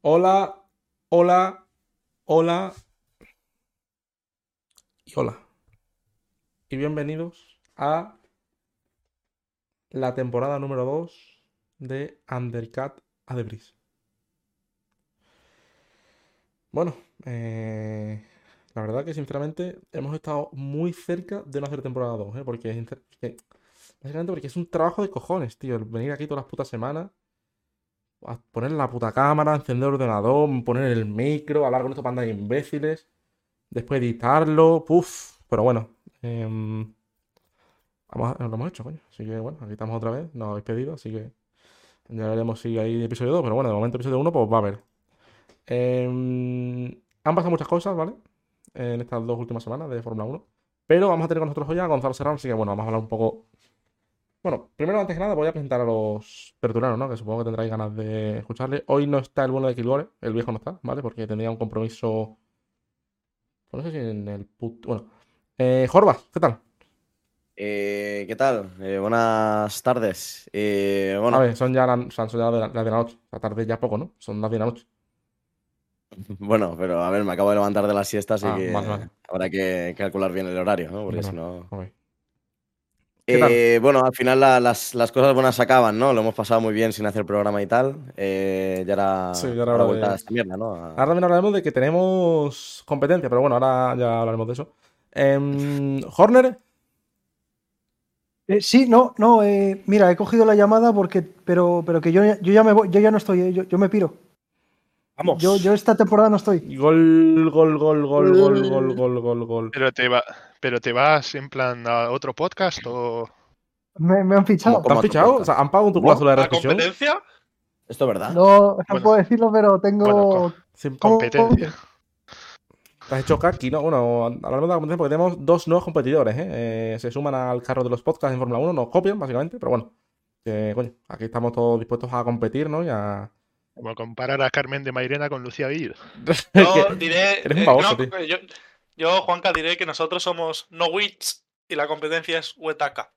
Hola, hola, hola y hola. Y bienvenidos a la temporada número 2 de Undercat a Debris. Bueno, eh, la verdad que sinceramente hemos estado muy cerca de no hacer temporada 2, ¿eh? porque, básicamente porque es un trabajo de cojones, tío, el venir aquí todas las putas semanas, poner la puta cámara, encender el ordenador, poner el micro, hablar con estos pandas de imbéciles, después editarlo, puf, pero bueno, a- lo hemos hecho, coño, así que bueno, aquí estamos otra vez, nos habéis pedido, así que ya veremos si hay episodio 2, pero bueno, de momento episodio 1 pues va a haber. Em, han pasado muchas cosas, ¿vale? En estas dos últimas semanas de Fórmula 1. Pero vamos a tener con nosotros hoy a Gonzalo Serrano, así que bueno, vamos a hablar un poco. Bueno, primero, antes que nada, voy a presentar a los tertulianos, ¿no? Que supongo que tendráis ganas de escucharle. Hoy no está el bueno de Kilgore, el viejo no está, ¿vale? Porque tendría un compromiso. pues no sé si en el put... Bueno. Eh, ¿qué tal? Eh, ¿qué tal? Eh, buenas tardes. Eh, bueno, A ver, son ya, la- son ya de la- las de la noche. La tarde ya poco, ¿no? Son las de la noche. bueno, pero a ver, me acabo de levantar de la siesta, así Ah, que vale, vale. habrá que calcular bien el horario, ¿no? Porque si no. Eh, bueno, al final la- las, las cosas buenas acaban, ¿no? Lo hemos pasado muy bien sin hacer programa y tal. Eh, ya era, Sí, ya era ahora hora vuelta de- a esta mierda, ¿no? A- Ahora también hablaremos de que tenemos competencia, pero bueno, ahora ya hablaremos de eso. Em, Horner, Eh, sí, no, no, eh, mira, he cogido la llamada porque, pero, pero que yo, ya- yo ya me voy, yo ya no estoy, eh, yo, yo me piro. Vamos. Yo, yo esta temporada no estoy. gol, gol, gol, gol, gol, gol, gol, gol, gol. Pero te, va, pero te vas en plan a otro podcast o. Me, me han fichado. ¿Te han fichado? O sea, ¿han pagado tu ¿No? cláusula de ¿La competencia? ¿Esto es verdad? No, no Bueno. puedo decirlo, pero tengo. Competencia. te has hecho kaki, ¿no? Bueno, hablaremos de la competencia porque tenemos dos nuevos competidores, ¿eh? Eh, Se suman al carro de los podcasts en Fórmula 1, nos copian, básicamente, pero bueno. Coño, aquí estamos todos dispuestos a competir, ¿no? Y a... Como comparar a Carmen de Mairena con Lucía Villo. Que- diré. eres un eh, no, tío. yo, yo, Juanca, diré que nosotros somos no wits y la competencia es Wetaka.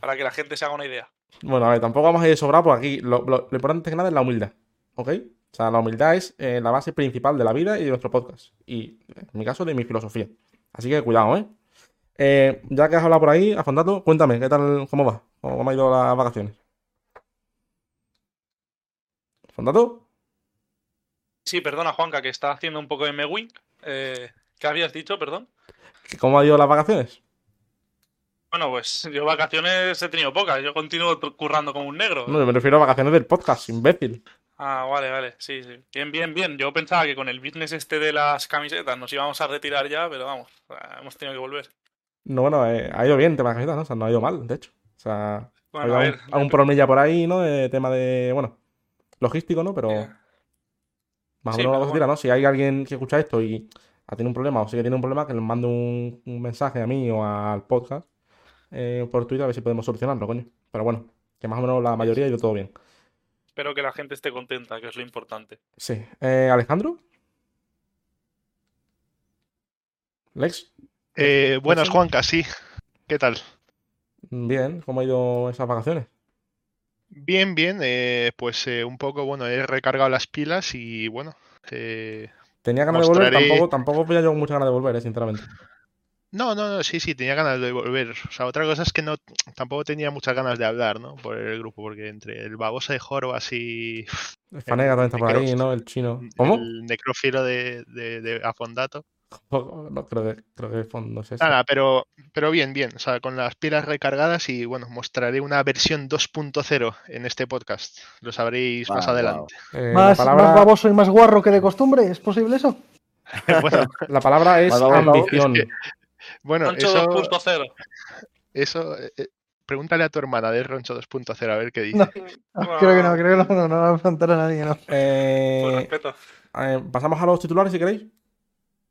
Para que la gente se haga una idea. Bueno, a ver, tampoco vamos a ir de sobrado por aquí. Lo, lo- lo importante que nada es la humildad, ¿ok? O sea, la humildad es eh, la base principal de la vida y de nuestro podcast. Y, en mi caso, de mi filosofía. Así que cuidado, ¿eh? Eh, ya que has hablado por ahí, Afondato, cuéntame, ¿qué tal, cómo va? ¿Cómo han ido las vacaciones? ¿Afondato? Sí, perdona, Juanca, que está haciendo un poco de Mewing. Eh, ¿Qué habías dicho, perdón? ¿Cómo han ido las vacaciones? Bueno, pues yo vacaciones he tenido pocas. Yo continúo currando como un negro. No, yo me refiero a vacaciones del podcast, imbécil. Ah, vale, vale. Sí, sí. Bien, bien, bien. Yo pensaba que con el business este de las camisetas nos íbamos a retirar ya, pero vamos, hemos tenido que volver. No, bueno, eh, ha ido bien tema de camisetas, ¿no? O sea, no ha ido mal, de hecho. O sea, Bueno, ha a habido ver. un, algún problemilla por ahí, ¿no? De tema de, bueno, logístico, ¿no? Pero... Más o Sí, menos la pero cosa tira, ¿no? Si hay alguien que escucha esto y ha tenido un problema o sigue teniendo un problema, que le mande un, un mensaje a mí o al podcast eh, por Twitter a ver si podemos solucionarlo, coño. Pero bueno, que más o menos la mayoría ha ido todo bien. Espero que la gente esté contenta, que es lo importante. Sí. Eh, Alejandro. Lex. Eh, buenas, sí. Juanca, sí. ¿Qué tal? Bien, ¿cómo ha ido esas vacaciones? Bien, bien. eh, pues eh, un poco, bueno, he recargado las pilas y bueno. Tenía ganas de volver, Mostraré- tampoco, tampoco veía yo muchas ganas de volver, eh, sinceramente. No, no, no, sí, sí, tenía ganas de volver. O sea, otra cosa es que no, tampoco tenía muchas ganas de hablar, ¿no? Por el grupo, porque entre el babosa de Jorbas y El Fanega también está por ahí, ¿no? El chino. ¿Cómo? el necrófilo de, de, de Afondato. No, creo que, creo que fondo es ese. Nada, pero, pero bien, bien. O sea, con las pilas recargadas y bueno, mostraré una versión 2.0 en este podcast. Lo sabréis más Wow, adelante. Eh, más, palabra- más baboso y más guarro que de costumbre, ¿es posible eso? bueno, La palabra es ambición. Es bueno, Roncho eso, 2.0. eso eh, eh, pregúntale a tu hermana de Roncho 2.0 a ver qué dice. No. Creo que no, creo que no, no, no va a enfrentar a nadie, no. Eh, Por respeto. eh, pasamos a los titulares si queréis.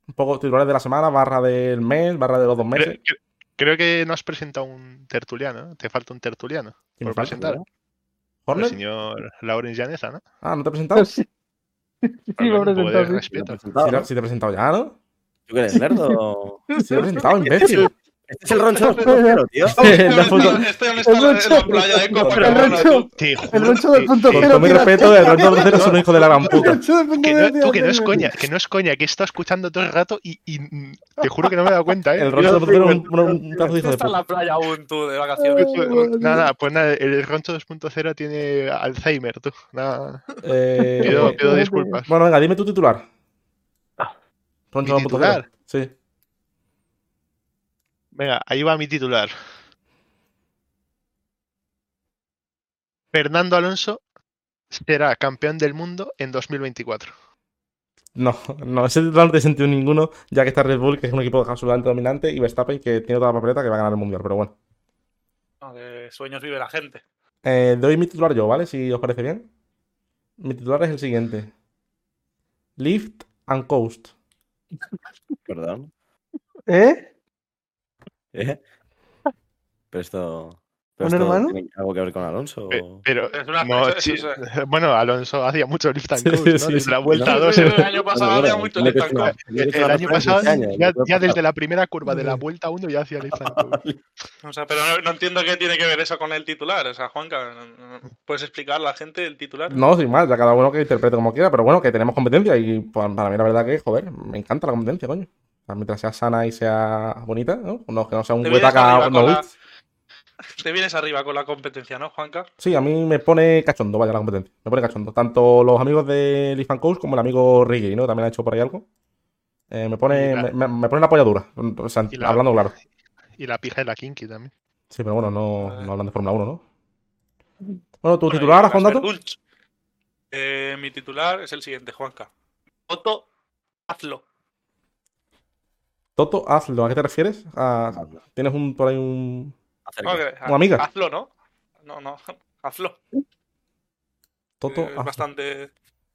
Un poco titulares de la semana, barra del mes, barra de los dos meses. cre- creo que no has presentado un tertuliano, ¿no? Te falta un tertuliano ¿Quién me por falta? presentar. El ¿Horner? señor Laurence Llaneza, ¿no? Ah, ¿no te he presentado? Sí, sí, lo he presentado, sí. ¿Lo Sí, te- he presentado ya, ¿no? ¿Tú que eres? Sí te he presentado, imbécil. Este es el roncho 2.0, tío. Esto ya La foto- está- esto ya no está en la- playa de Copa, el Roncho- tú. Te El juro Roncho que- 2.0 Con mi respeto, el. Roncho 2.0 es un hijo de la gran puta. Roncho 2.0 que no, tira tú, que no es coña, que no es coña, que he estado escuchando todo el rato y, te juro que no me he dado cuenta, ¿eh? El Roncho 2.0 es un, un, un pedazo de hijo de Está en puta. la playa aún tú, de vacaciones. Nada, pues nada, el Roncho 2.0 tiene Alzheimer, tú. Nada, Eh, pido, disculpas. Bueno, venga, dime tu titular. Roncho ¿Mi 2.0. titular? Sí. Venga, ahí va mi titular. Fernando Alonso será campeón del mundo en 2024. No, no, ese titular no tiene sentido ninguno, ya que está Red Bull, que es un equipo absolutamente dominante, y Verstappen, que tiene toda la papeleta que va a ganar el mundial, pero bueno. No, de sueños vive la gente. Eh, doy mi titular yo, ¿vale? Si os parece bien. Mi titular es el siguiente: Lift and Coast. Perdón. ¿Eh? ¿Eh? Pero esto. ¿Un esto hermano? ¿Tiene algo que ver con Alonso? Pero, Es una- no, eso- sí, eso- bueno, Alonso hacía mucho lift and Sí, coast, ¿no? sí, Desde sí. la vuelta No, 2. El año pasado bueno, mucho lift and El año pasado, 15 años, ya, desde la primera curva de la vuelta 1 ya hacía lift and coast. O sea, pero no, no entiendo qué tiene que ver eso con el titular. O sea, Juanca, ¿puedes explicar a la gente el titular? No, sin más, ya cada uno que interprete como quiera, pero bueno, que tenemos competencia y pues, para mí la verdad que, joder, me encanta la competencia, coño. Mientras sea sana y sea bonita, ¿no? No, que no sea un huetaca no la-. Te vienes arriba con la competencia, ¿no, Juanca? Sí, a mí me pone cachondo, vaya, la competencia. Me pone cachondo. Tanto los amigos de Leaf and Coast como el amigo Riggy, ¿no? También ha hecho por ahí algo. Eh, me pone, la- me, me- me pone la polladura. O sea, la- hablando claro. Y la pija de la Kinky también. Sí, pero bueno, no, Eh. no hablan de Fórmula 1, ¿no? Bueno, tu Bueno, titular, Juan Dato. Eh, mi titular es el siguiente, Juanca. Otto, hazlo. Toto, hazlo. ¿A qué te refieres? A- ¿Tienes un, por ahí un. Que- Una amiga. Hazlo, ¿no? No, no, hazlo. Toto, Eh, es hazlo. bastante.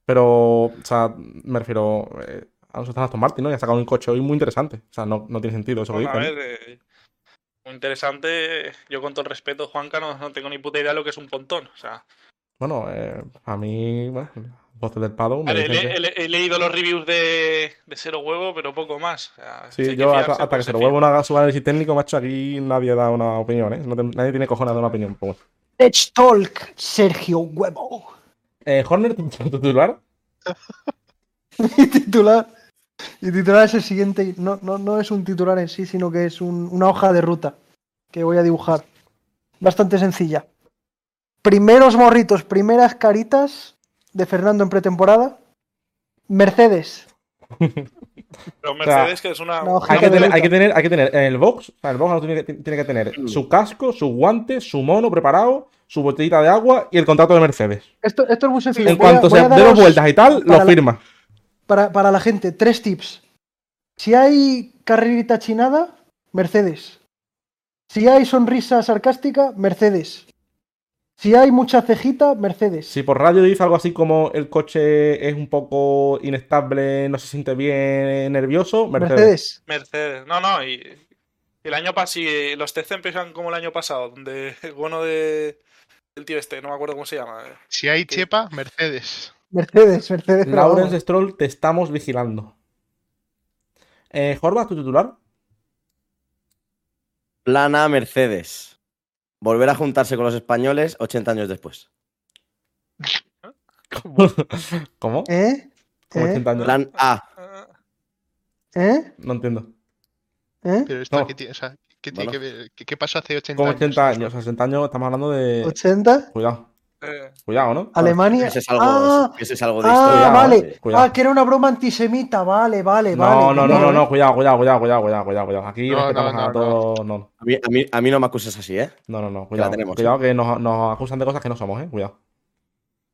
Pero, o sea, me refiero. Eh, está en Aston Martin, ¿no? Y ha sacado un coche hoy muy interesante. O sea, no, no tiene sentido eso que Bueno, a dice. ¿no? ver, eh, muy interesante. Yo, con todo el respeto, Juanca, no, no tengo ni puta idea de lo que es un pontón. O sea, Bueno, eh, a mí, bueno, voces del Pado me vale, dicen le- que- le- he leído los reviews de, de Cero Huevo, pero poco más. O sea, si Sí, que yo fiarse, hasta, hasta que pues se lo fía. vuelva una, su análisis técnico, macho, aquí nadie da una opinión, ¿eh? No te- nadie tiene cojones de dar una opinión. Pero bueno. Let's talk, Sergio Huevo. Eh, Horner, ¿tu, tu titular? Mi titular. Mi titular es el siguiente. No, no, no es un titular en sí, sino que es un- una hoja de ruta que voy a dibujar. Bastante sencilla. Primeros morritos, primeras caritas de Fernando en pretemporada. Mercedes. Pero Mercedes, que es una. No, Hay que, tener, hay que tener, hay que tener en el box, el box tiene que, tiene que tener su casco, sus guantes, su mono preparado, su botellita de agua y el contrato de Mercedes. Esto, esto es muy sencillo. En Voy a- cuanto voy se a dé dos vueltas y tal, lo la- firma. para, para la gente, tres tips. Si hay carrerita chinada, Mercedes. Si hay sonrisa sarcástica, Mercedes. Si hay mucha cejita, Mercedes. Si por radio dice algo así como el coche es un poco inestable, no se siente bien, nervioso, Mercedes. Mercedes. Mercedes. No, no, y el año pasado, los TC empiezan como el año pasado, donde el bueno de el tío este, no me acuerdo cómo se llama. Si hay chepa, Mercedes. Mercedes, Mercedes. Lawrence. Stroll, te estamos vigilando. Eh, Jorba, tu titular. Plana Mercedes. Volver a juntarse con los españoles 80 años después. ¿Cómo? ¿Eh? ¿Cómo ¿Eh? 80 años? Plan A. ¿Eh? No entiendo. ¿Eh? Pero esto, No. ¿qué, tiene, o sea, ¿qué tiene Bueno. que ver? ¿Qué, qué pasó hace 80 ¿Cómo años? 80 años? 60 años estamos hablando de. ¿80? Cuidado, eh, cuidado, ¿no? Alemania. Ese es algo, ah, ese es algo de ah, historia. vale. cuidado. Ah, que era una broma antisemita. Vale, vale, No, vale. no, no, Vale. no, no, cuidado, cuidado, cuidado, cuidado, cuidado, cuidado, cuidado. Aquí No, respetamos no, a todos. No, A mí, a, mí, a mí no me acuses así, ¿eh? no, no, no, la cuidado. tenemos, cuidado que nos, nos acusan de cosas que no somos, eh. Cuidado.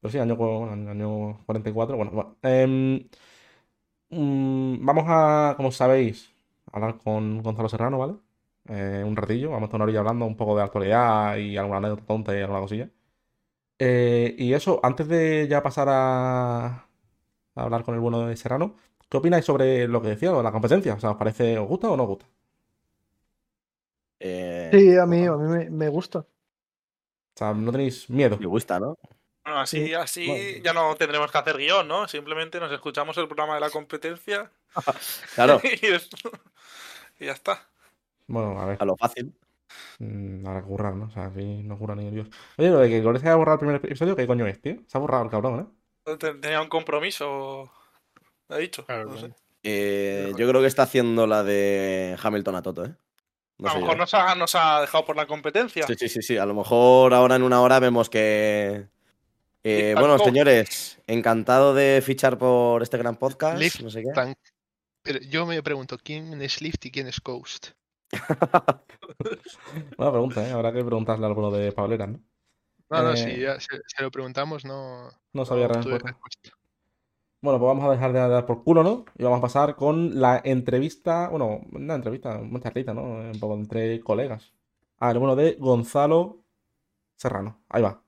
Pero sí, año, año 44. Bueno, bueno. Em, mm, vamos a, como sabéis, hablar con Gonzalo Serrano, ¿vale? Eh, un ratillo. Vamos a estar una orilla hablando un poco de actualidad y alguna anécdota tonta y alguna cosilla. Eh, y eso, antes de ya pasar a, a hablar con el bueno de Serrano, ¿qué opináis sobre lo que decía, lo de la competencia? O sea, ¿os parece, os gusta o no os gusta? Eh, Sí, a mí, a mí me, me gusta. O sea, no tenéis miedo. Me gusta, ¿no? bueno, así, Sí. así Bueno. ya no tendremos que hacer guion, ¿no? Simplemente nos escuchamos el programa de la competencia Claro. y, es- y ya está. Bueno, a ver. A lo fácil. Mm, Habrá que currar, ¿no? O sea, aquí no cura ni Dios. Oye, lo de que Gore se haya borrado el primer episodio, ¿qué coño es, tío? Se ha borrado el cabrón, ¿eh? Ten- Tenía un compromiso. Me ha dicho. Claro, no sé. Eh, yo creo que está haciendo la de Hamilton a Toto, ¿eh? No a lo mejor yo. nos ha, nos ha dejado por la competencia. Sí, sí, sí, sí. A lo mejor ahora en una hora vemos que. Eh, bueno, señores, encantado de fichar por este gran podcast. Lift no sé qué. Tan- Pero yo me pregunto, ¿quién es Lift y quién es Coast? Buena pregunta, ¿eh? Habrá que preguntarle a alguno de Pableras, ¿no? No, no, Eh, si ya se, se lo preguntamos, no, No sabía respuesta. respuesta. Bueno, pues vamos a dejar de dar por culo, ¿no? Y vamos a pasar con la entrevista, bueno, una entrevista, una charlita, ¿no? Un poco entre colegas. Ah, el bueno de Gonzalo Serrano. Ahí va.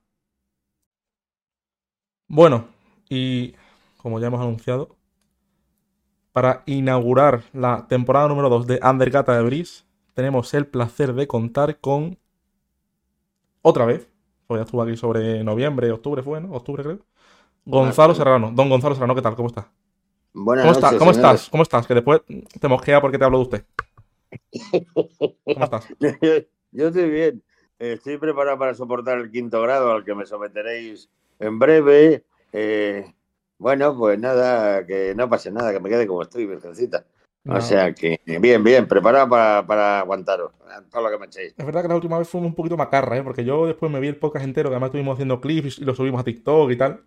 Bueno, y como ya hemos anunciado, para inaugurar la temporada número 2 de Undergata de Breeze, tenemos el placer de contar con otra vez, pues ya estuvo aquí sobre noviembre, octubre fue, ¿no? Octubre creo. Gonzalo Serrano. Don Gonzalo Serrano, ¿qué tal? ¿Cómo está? Buenas ¿Cómo, está- noches, ¿Cómo señores. estás? ¿Cómo estás? Que después te mosquea porque te hablo de usted. ¿Cómo estás? Yo estoy bien. Estoy preparado para soportar el quinto grado al que me someteréis en breve. Eh, bueno, pues nada, que no pase nada, que me quede como estoy, virgencita. No. O sea que, bien, bien, preparado para, para aguantaros todo lo que me echéis. Es verdad que la última vez fuimos un poquito macarra, ¿eh? Porque yo después me vi el podcast entero, que además estuvimos haciendo clips y lo subimos a TikTok y tal.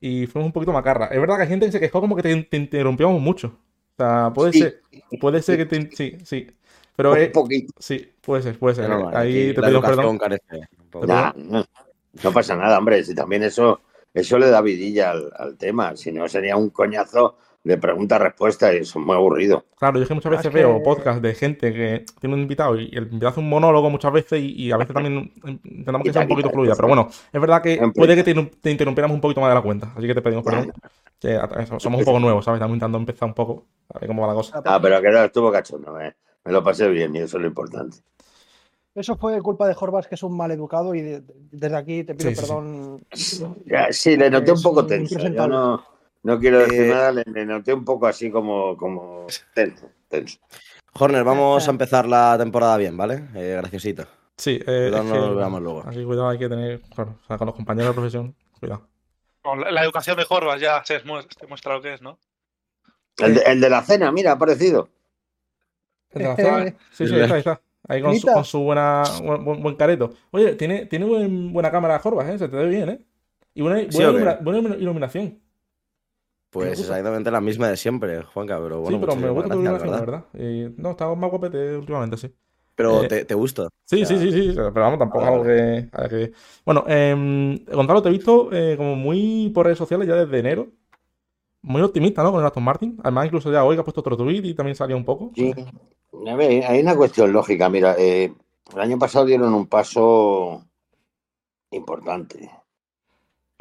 Y fuimos un poquito macarra. Es verdad que hay gente que se quejó como que te, te interrumpíamos mucho. O sea, puede Sí. ser, puede ser que te... Sí, sí. Pero Un poquito. sí, puede ser, puede ser. Pero Ahí te educación perdón. carece Nah, no, no pasa nada, hombre. Si también eso, eso le da vidilla al, al tema. Si no, sería un coñazo de pregunta-respuesta y eso es muy aburrido. Claro, yo es que muchas Ah, veces es que- veo podcast de gente que tiene un invitado y el invitado hace un monólogo muchas veces y, y a veces también intentamos que sea un poquito fluida. Pero bueno, es verdad que puede que te, te interrumpiéramos un poquito más de la cuenta. Así que te pedimos perdón. Que somos un poco nuevos, ¿sabes? Estamos intentando empezar un poco a ver cómo va la cosa. Ah, pero que no, estuvo cachondo. Me, me lo pasé bien y eso es lo importante. Eso fue culpa de Jorbas, que es un mal educado, y de- de- desde aquí te pido Sí, sí, sí. perdón. Ya, sí, le noté un poco tenso. Yo no, no quiero decir Eh, nada, le, le noté un poco así como, como tenso, tenso. Horner, vamos a empezar la temporada bien, ¿vale? Eh, graciosito. Sí, eh, Cuidado, no que- nos veamos luego. Aquí cuidado hay que tener, claro, o sea, con los compañeros de profesión, cuidado. Con la, la educación de Jorvas ya se muestra, se muestra lo que es, ¿no? El de, el de la cena, mira, ha aparecido. ¿El de la Este- cena? Sí, sí, ahí está, ahí está. Ahí con su, con su buena, buen, careto. Oye, tiene, tiene buen- buena cámara Jorbas, ¿eh? Se te ve bien, ¿eh? Y buena iluminación. Pues exactamente la misma de siempre, Juanca, pero bueno, sí, pero me gusta tu la verdad. Y, no, está más guapete últimamente, sí. Pero Eh, te, te gusta. Sí, O sea, sí, sí, sí, pero vamos, tampoco algo que, Bueno, em, Gonzalo, te he visto eh, como muy por redes sociales ya desde enero. Muy optimista, ¿no? Con el Aston Martin. Además, incluso ya hoy que ha puesto otro tweet y también salía un poco. Sí. A ver, hay una cuestión lógica. Mira, eh, el año pasado dieron un paso importante.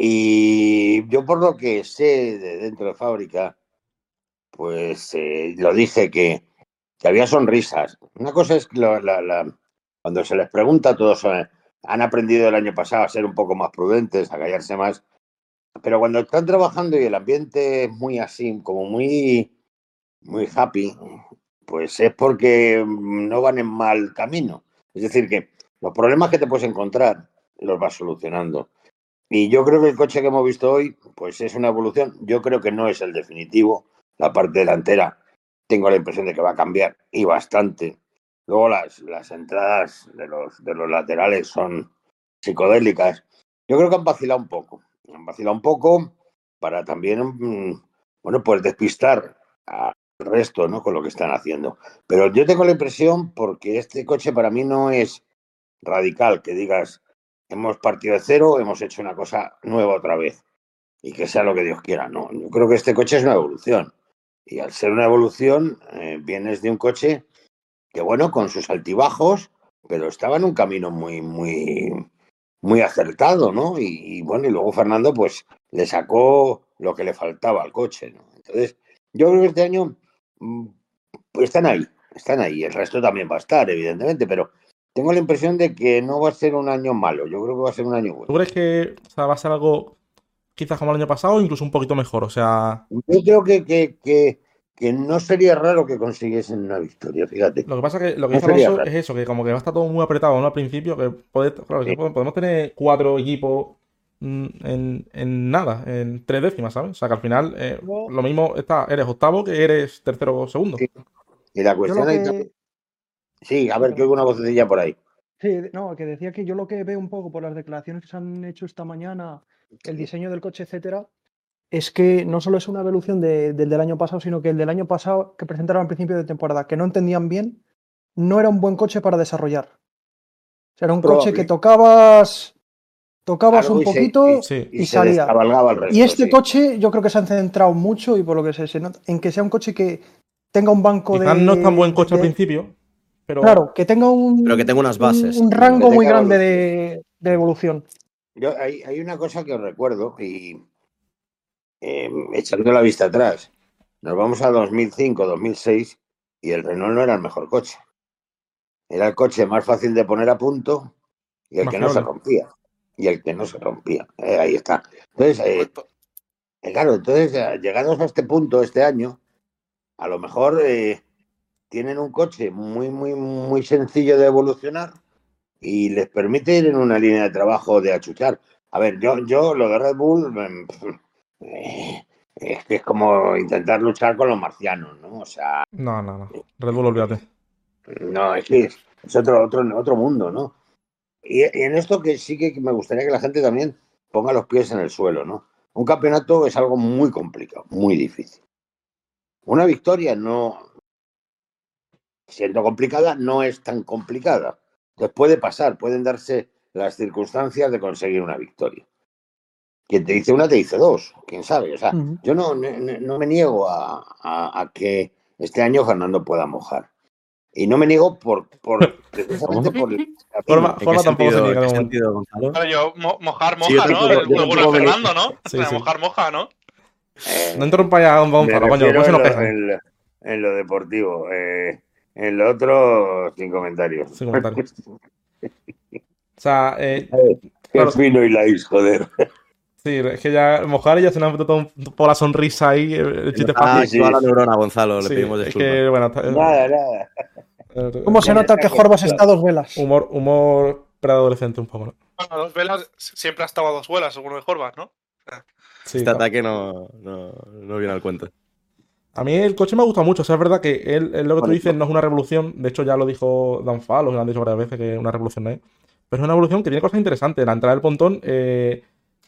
Y yo por lo que sé de dentro de fábrica, pues eh, lo dije que, había sonrisas. Una cosa es que cuando se les pregunta, todos eh, han aprendido el año pasado a ser un poco más prudentes, a callarse más. Pero cuando están trabajando y el ambiente es muy así, como muy, muy happy, pues es porque no van en mal camino. Es decir, que los problemas que te puedes encontrar los vas solucionando. Y yo creo que el coche que hemos visto hoy, pues es una evolución. Yo creo que no es el definitivo. La parte delantera, tengo la impresión de que va a cambiar y bastante. Luego las, las entradas de los, de los laterales son psicodélicas. Yo creo que han vacilado un poco. Han vacilado un poco para también, mm, bueno, pues despistar al resto, ¿no? Con lo que están haciendo. Pero yo tengo la impresión, porque este coche para mí no es radical, que digas, hemos partido de cero, hemos hecho una cosa nueva otra vez y que sea lo que Dios quiera. No, yo creo que este coche es una evolución. Y al ser una evolución, eh, vienes de un coche que, bueno, con sus altibajos, pero estaba en un camino muy, muy, muy acertado, ¿no? Y, bueno, y luego Fernando, pues, le sacó lo que le faltaba al coche, ¿no? Entonces, yo creo que este año mm, pues están ahí, están ahí. El resto también va a estar, evidentemente, pero tengo la impresión de que no va a ser un año malo. Yo creo que va a ser un año ¿Tú bueno. crees que o sea, va a ser algo quizás como el año pasado o incluso un poquito mejor? O sea, Yo creo que, que, que, que no sería raro que consiguiesen una victoria, fíjate. Lo que pasa que lo que No dice Alonso es eso, que como que va a estar todo muy apretado ¿no? al principio, que puede- claro, que Sí. podemos tener cuatro equipos mm, en, en nada, en tres décimas, ¿sabes? O sea que al final eh, lo mismo está, eres octavo que eres tercero o segundo. Sí. Y la cuestión que, Sí, a ver, que oigo una vocecilla por ahí. sí, no, que decía que yo lo que veo un poco por las declaraciones que se han hecho esta mañana, el diseño del coche, etcétera, es que no solo es una evolución de- del del año pasado, sino que el del año pasado que presentaron al principio de temporada, que no entendían bien, no era un buen coche para desarrollar. O sea, era un coche que tocabas, tocabas Algo un y se- poquito y salía. descabalgaba el resto, Y este sí. coche yo creo que se han centrado mucho y por lo que se, se nota, en que sea un coche que tenga un banco Quizás de... no es tan buen coche al de- principio, pero Claro, que tenga un, Pero que tenga unas un- bases. un rango muy grande de, de evolución. Yo, hay, hay una cosa que os recuerdo y eh, echando la vista atrás, nos vamos a 2005, 2006 y el Renault no era el mejor coche. Era el coche más fácil de poner a punto y el Más que no se rompía. Y el que no se rompía. Eh, ahí está. Entonces, eh, Correcto. eh, claro, entonces llegados a este punto este año, a lo mejor eh, tienen un coche muy, muy, muy sencillo de evolucionar y les permite ir en una línea de trabajo de achuchar. A ver, yo, yo lo de Red Bull em, eh, es que es como intentar luchar con los marcianos, ¿no? O sea, no, no, no. Red Bull, olvídate. no, es que es, es otro, otro, otro mundo, ¿no? Y, y en esto que sí que me gustaría que la gente también ponga los pies en el suelo, ¿no? Un campeonato es algo muy complicado, muy difícil. Una victoria no, siendo complicada, no es tan complicada. Entonces puede pasar, pueden darse las circunstancias de conseguir una victoria. Quien te dice una, te dice dos, quién sabe. O sea, Ujú. yo no, no, no me niego a, a- a que este año Fernando pueda mojar. Y no me niego por, por precisamente por el Forma- ¿En qué Forma tampoco se sentido- niega de momento. sentido, Gonzalo? Claro, yo, mo- mojar, Sí, yo moja, ¿no? El de me- Fernando, ¿no? Sí, sí. Mojar, moja, ¿no? Eh, No interrumpa ya a Gonzalo, coño, se quejan. en lo- en lo deportivo. eh, en lo otro, sin comentarios. Sin comentarios. O sea, eh, Qué Claro. fino Ilais, joder. sí, es que ya mojar y ya se nos ha todo un- por la sonrisa ahí, el el chiste Ah, fácil. sí, toda la neurona, Gonzalo, le pedimos es disculpas. que, bueno, está- Nada, nada. eh, ¿Cómo se nota que Jorbas claro. está a dos velas? humor, humor preadolescente un poco, ¿no? Bueno, dos velas siempre ha estado a dos vuelas, según el Horvath, ¿no? Sí, Este claro. ataque no, no, no viene al cuento. A mí el coche me gusta mucho, o sea, es verdad que él, él lo que tú dices no es una revolución, de hecho ya lo dijo Dan Falo, lo han dicho varias veces que una revolución no es, pero es una evolución que tiene cosas interesantes. La entrada del pontón eh,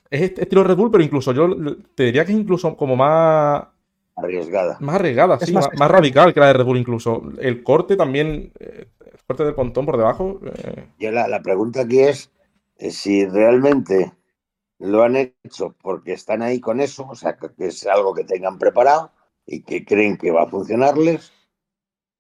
es est- estilo Red Bull, pero incluso yo te diría que es incluso como más, Arriesgada. más arriesgada, Es sí, más radical que la de Red Bull incluso. El corte también, eh, el corte del pontón por debajo, eh, Yo la, la pregunta aquí es eh, si realmente lo han hecho porque están ahí con eso, o sea, que es algo que tengan preparado y que creen que va a funcionarles,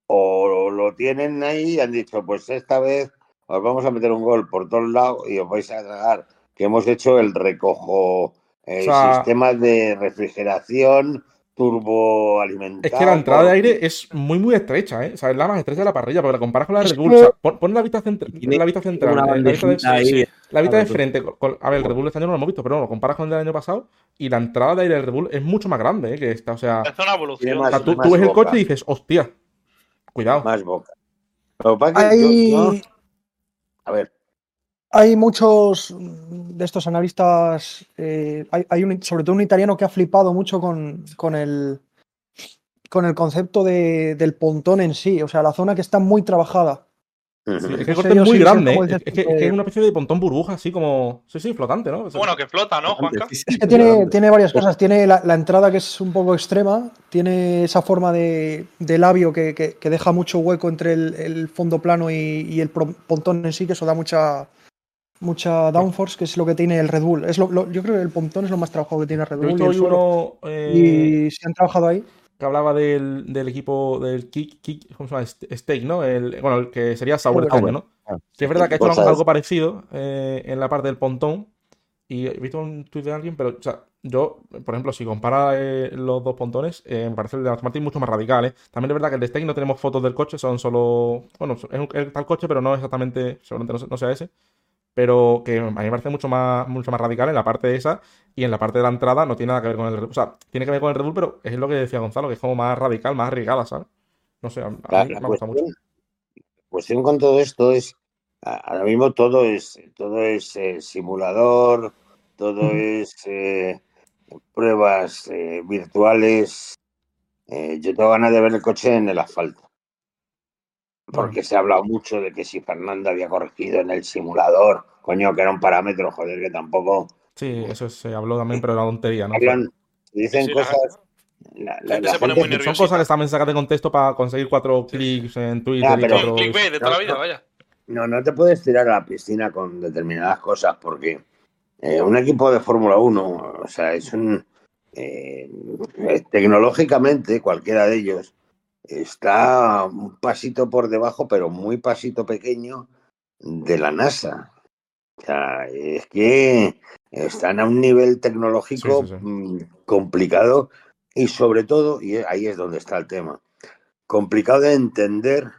o lo tienen ahí y han dicho, pues esta vez os vamos a meter un gol por todos lados y os vais a tragar que hemos hecho el recojo, el O sea- sistema de refrigeración turboalimentado. Es que la entrada de aire es muy, muy estrecha, ¿eh? O sea, es la más estrecha de la parrilla, porque la comparas con la de pon, pon la vista, centra- Tiene la vista central. una eh, la vista de, ahí. sí, la vista de frente. con- con- a ver, el Red Bull este año no lo hemos visto, pero no, lo comparas con el del año pasado y la entrada de aire del Red Bull es mucho más grande, ¿eh? Que esta. O sea, Es una evolución. O sea, tú, ves el coche y dices, hostia, cuidado. Más boca. Que que yo- Hay, yo- a ver, hay muchos de estos analistas, eh, hay, hay un, sobre todo un italiano que ha flipado mucho con, con el con el concepto de- del pontón en sí, o sea, la zona que está muy trabajada. Sí, es que el corte es muy grande, Es, que, es que es una especie de pontón burbuja, así como. Sí, sí, flotante, ¿no? Bueno, que flota, ¿no, Juanca? Es que tiene, tiene varias cosas. Tiene la, la entrada que es un poco extrema, tiene esa forma de, de labio que, que- que deja mucho hueco entre el, el fondo plano y, y el pontón en sí, que eso da mucha mucha downforce, que es lo que tiene el Red Bull. Es lo- lo- yo creo que el pontón es lo más trabajado que tiene Red Bull. y, el uno eh, Y si han trabajado ahí. Que hablaba del, del equipo del Kick, Kick- ¿cómo se llama? Ste- Steak, ¿no? El, bueno, el que sería Sauber este Sauber. año, ¿no? Ah, Que es verdad que ha hecho algo, parecido eh, en la parte del pontón. Y he visto un tuit de alguien, pero, o sea, yo, por ejemplo, si compara eh, los dos pontones, eh, me parece el de Aston Martin mucho más radical, ¿eh? También es verdad que el de Steak no tenemos fotos del coche, son solo. Bueno, es un, es tal coche, pero no exactamente. Seguramente no, no sea ese. Pero que a mí me parece mucho más, mucho más radical en la parte esa y en la parte de la entrada no tiene nada que ver con el Red Bull. O sea, tiene que ver con el Red Bull, pero es lo que decía Gonzalo, que es como más radical, más arriesgada, ¿sabes? No sé, a, La, mí la me gusta mucho. cuestión, cuestión con todo esto es, ahora mismo todo es, todo es eh, simulador, todo Ujú. es eh, pruebas eh, virtuales. Eh, yo tengo ganas de ver el coche en el asfalto. Porque se ha hablado mucho de que si Fernando había corregido en el simulador, coño, que era un parámetro, joder, que tampoco Sí, eso se habló también, pero era tontería, ¿no? hablan, dicen Sí, cosas. La, la- la se pone gente- muy Son cosas que también sacas de contexto para conseguir cuatro clics en Twitter Ya, y pero- un cuatro... clickbait de toda la No, vida, no. vaya. No, no te puedes tirar a la piscina con determinadas cosas porque eh, un equipo de Fórmula 1, o sea, es un. eh, tecnológicamente, cualquiera de ellos está un pasito por debajo, pero muy pasito pequeño de la NASA. O sea, es que están a un nivel tecnológico Sí, sí, sí. mm, complicado y sobre todo, y ahí es donde está el tema, complicado de entender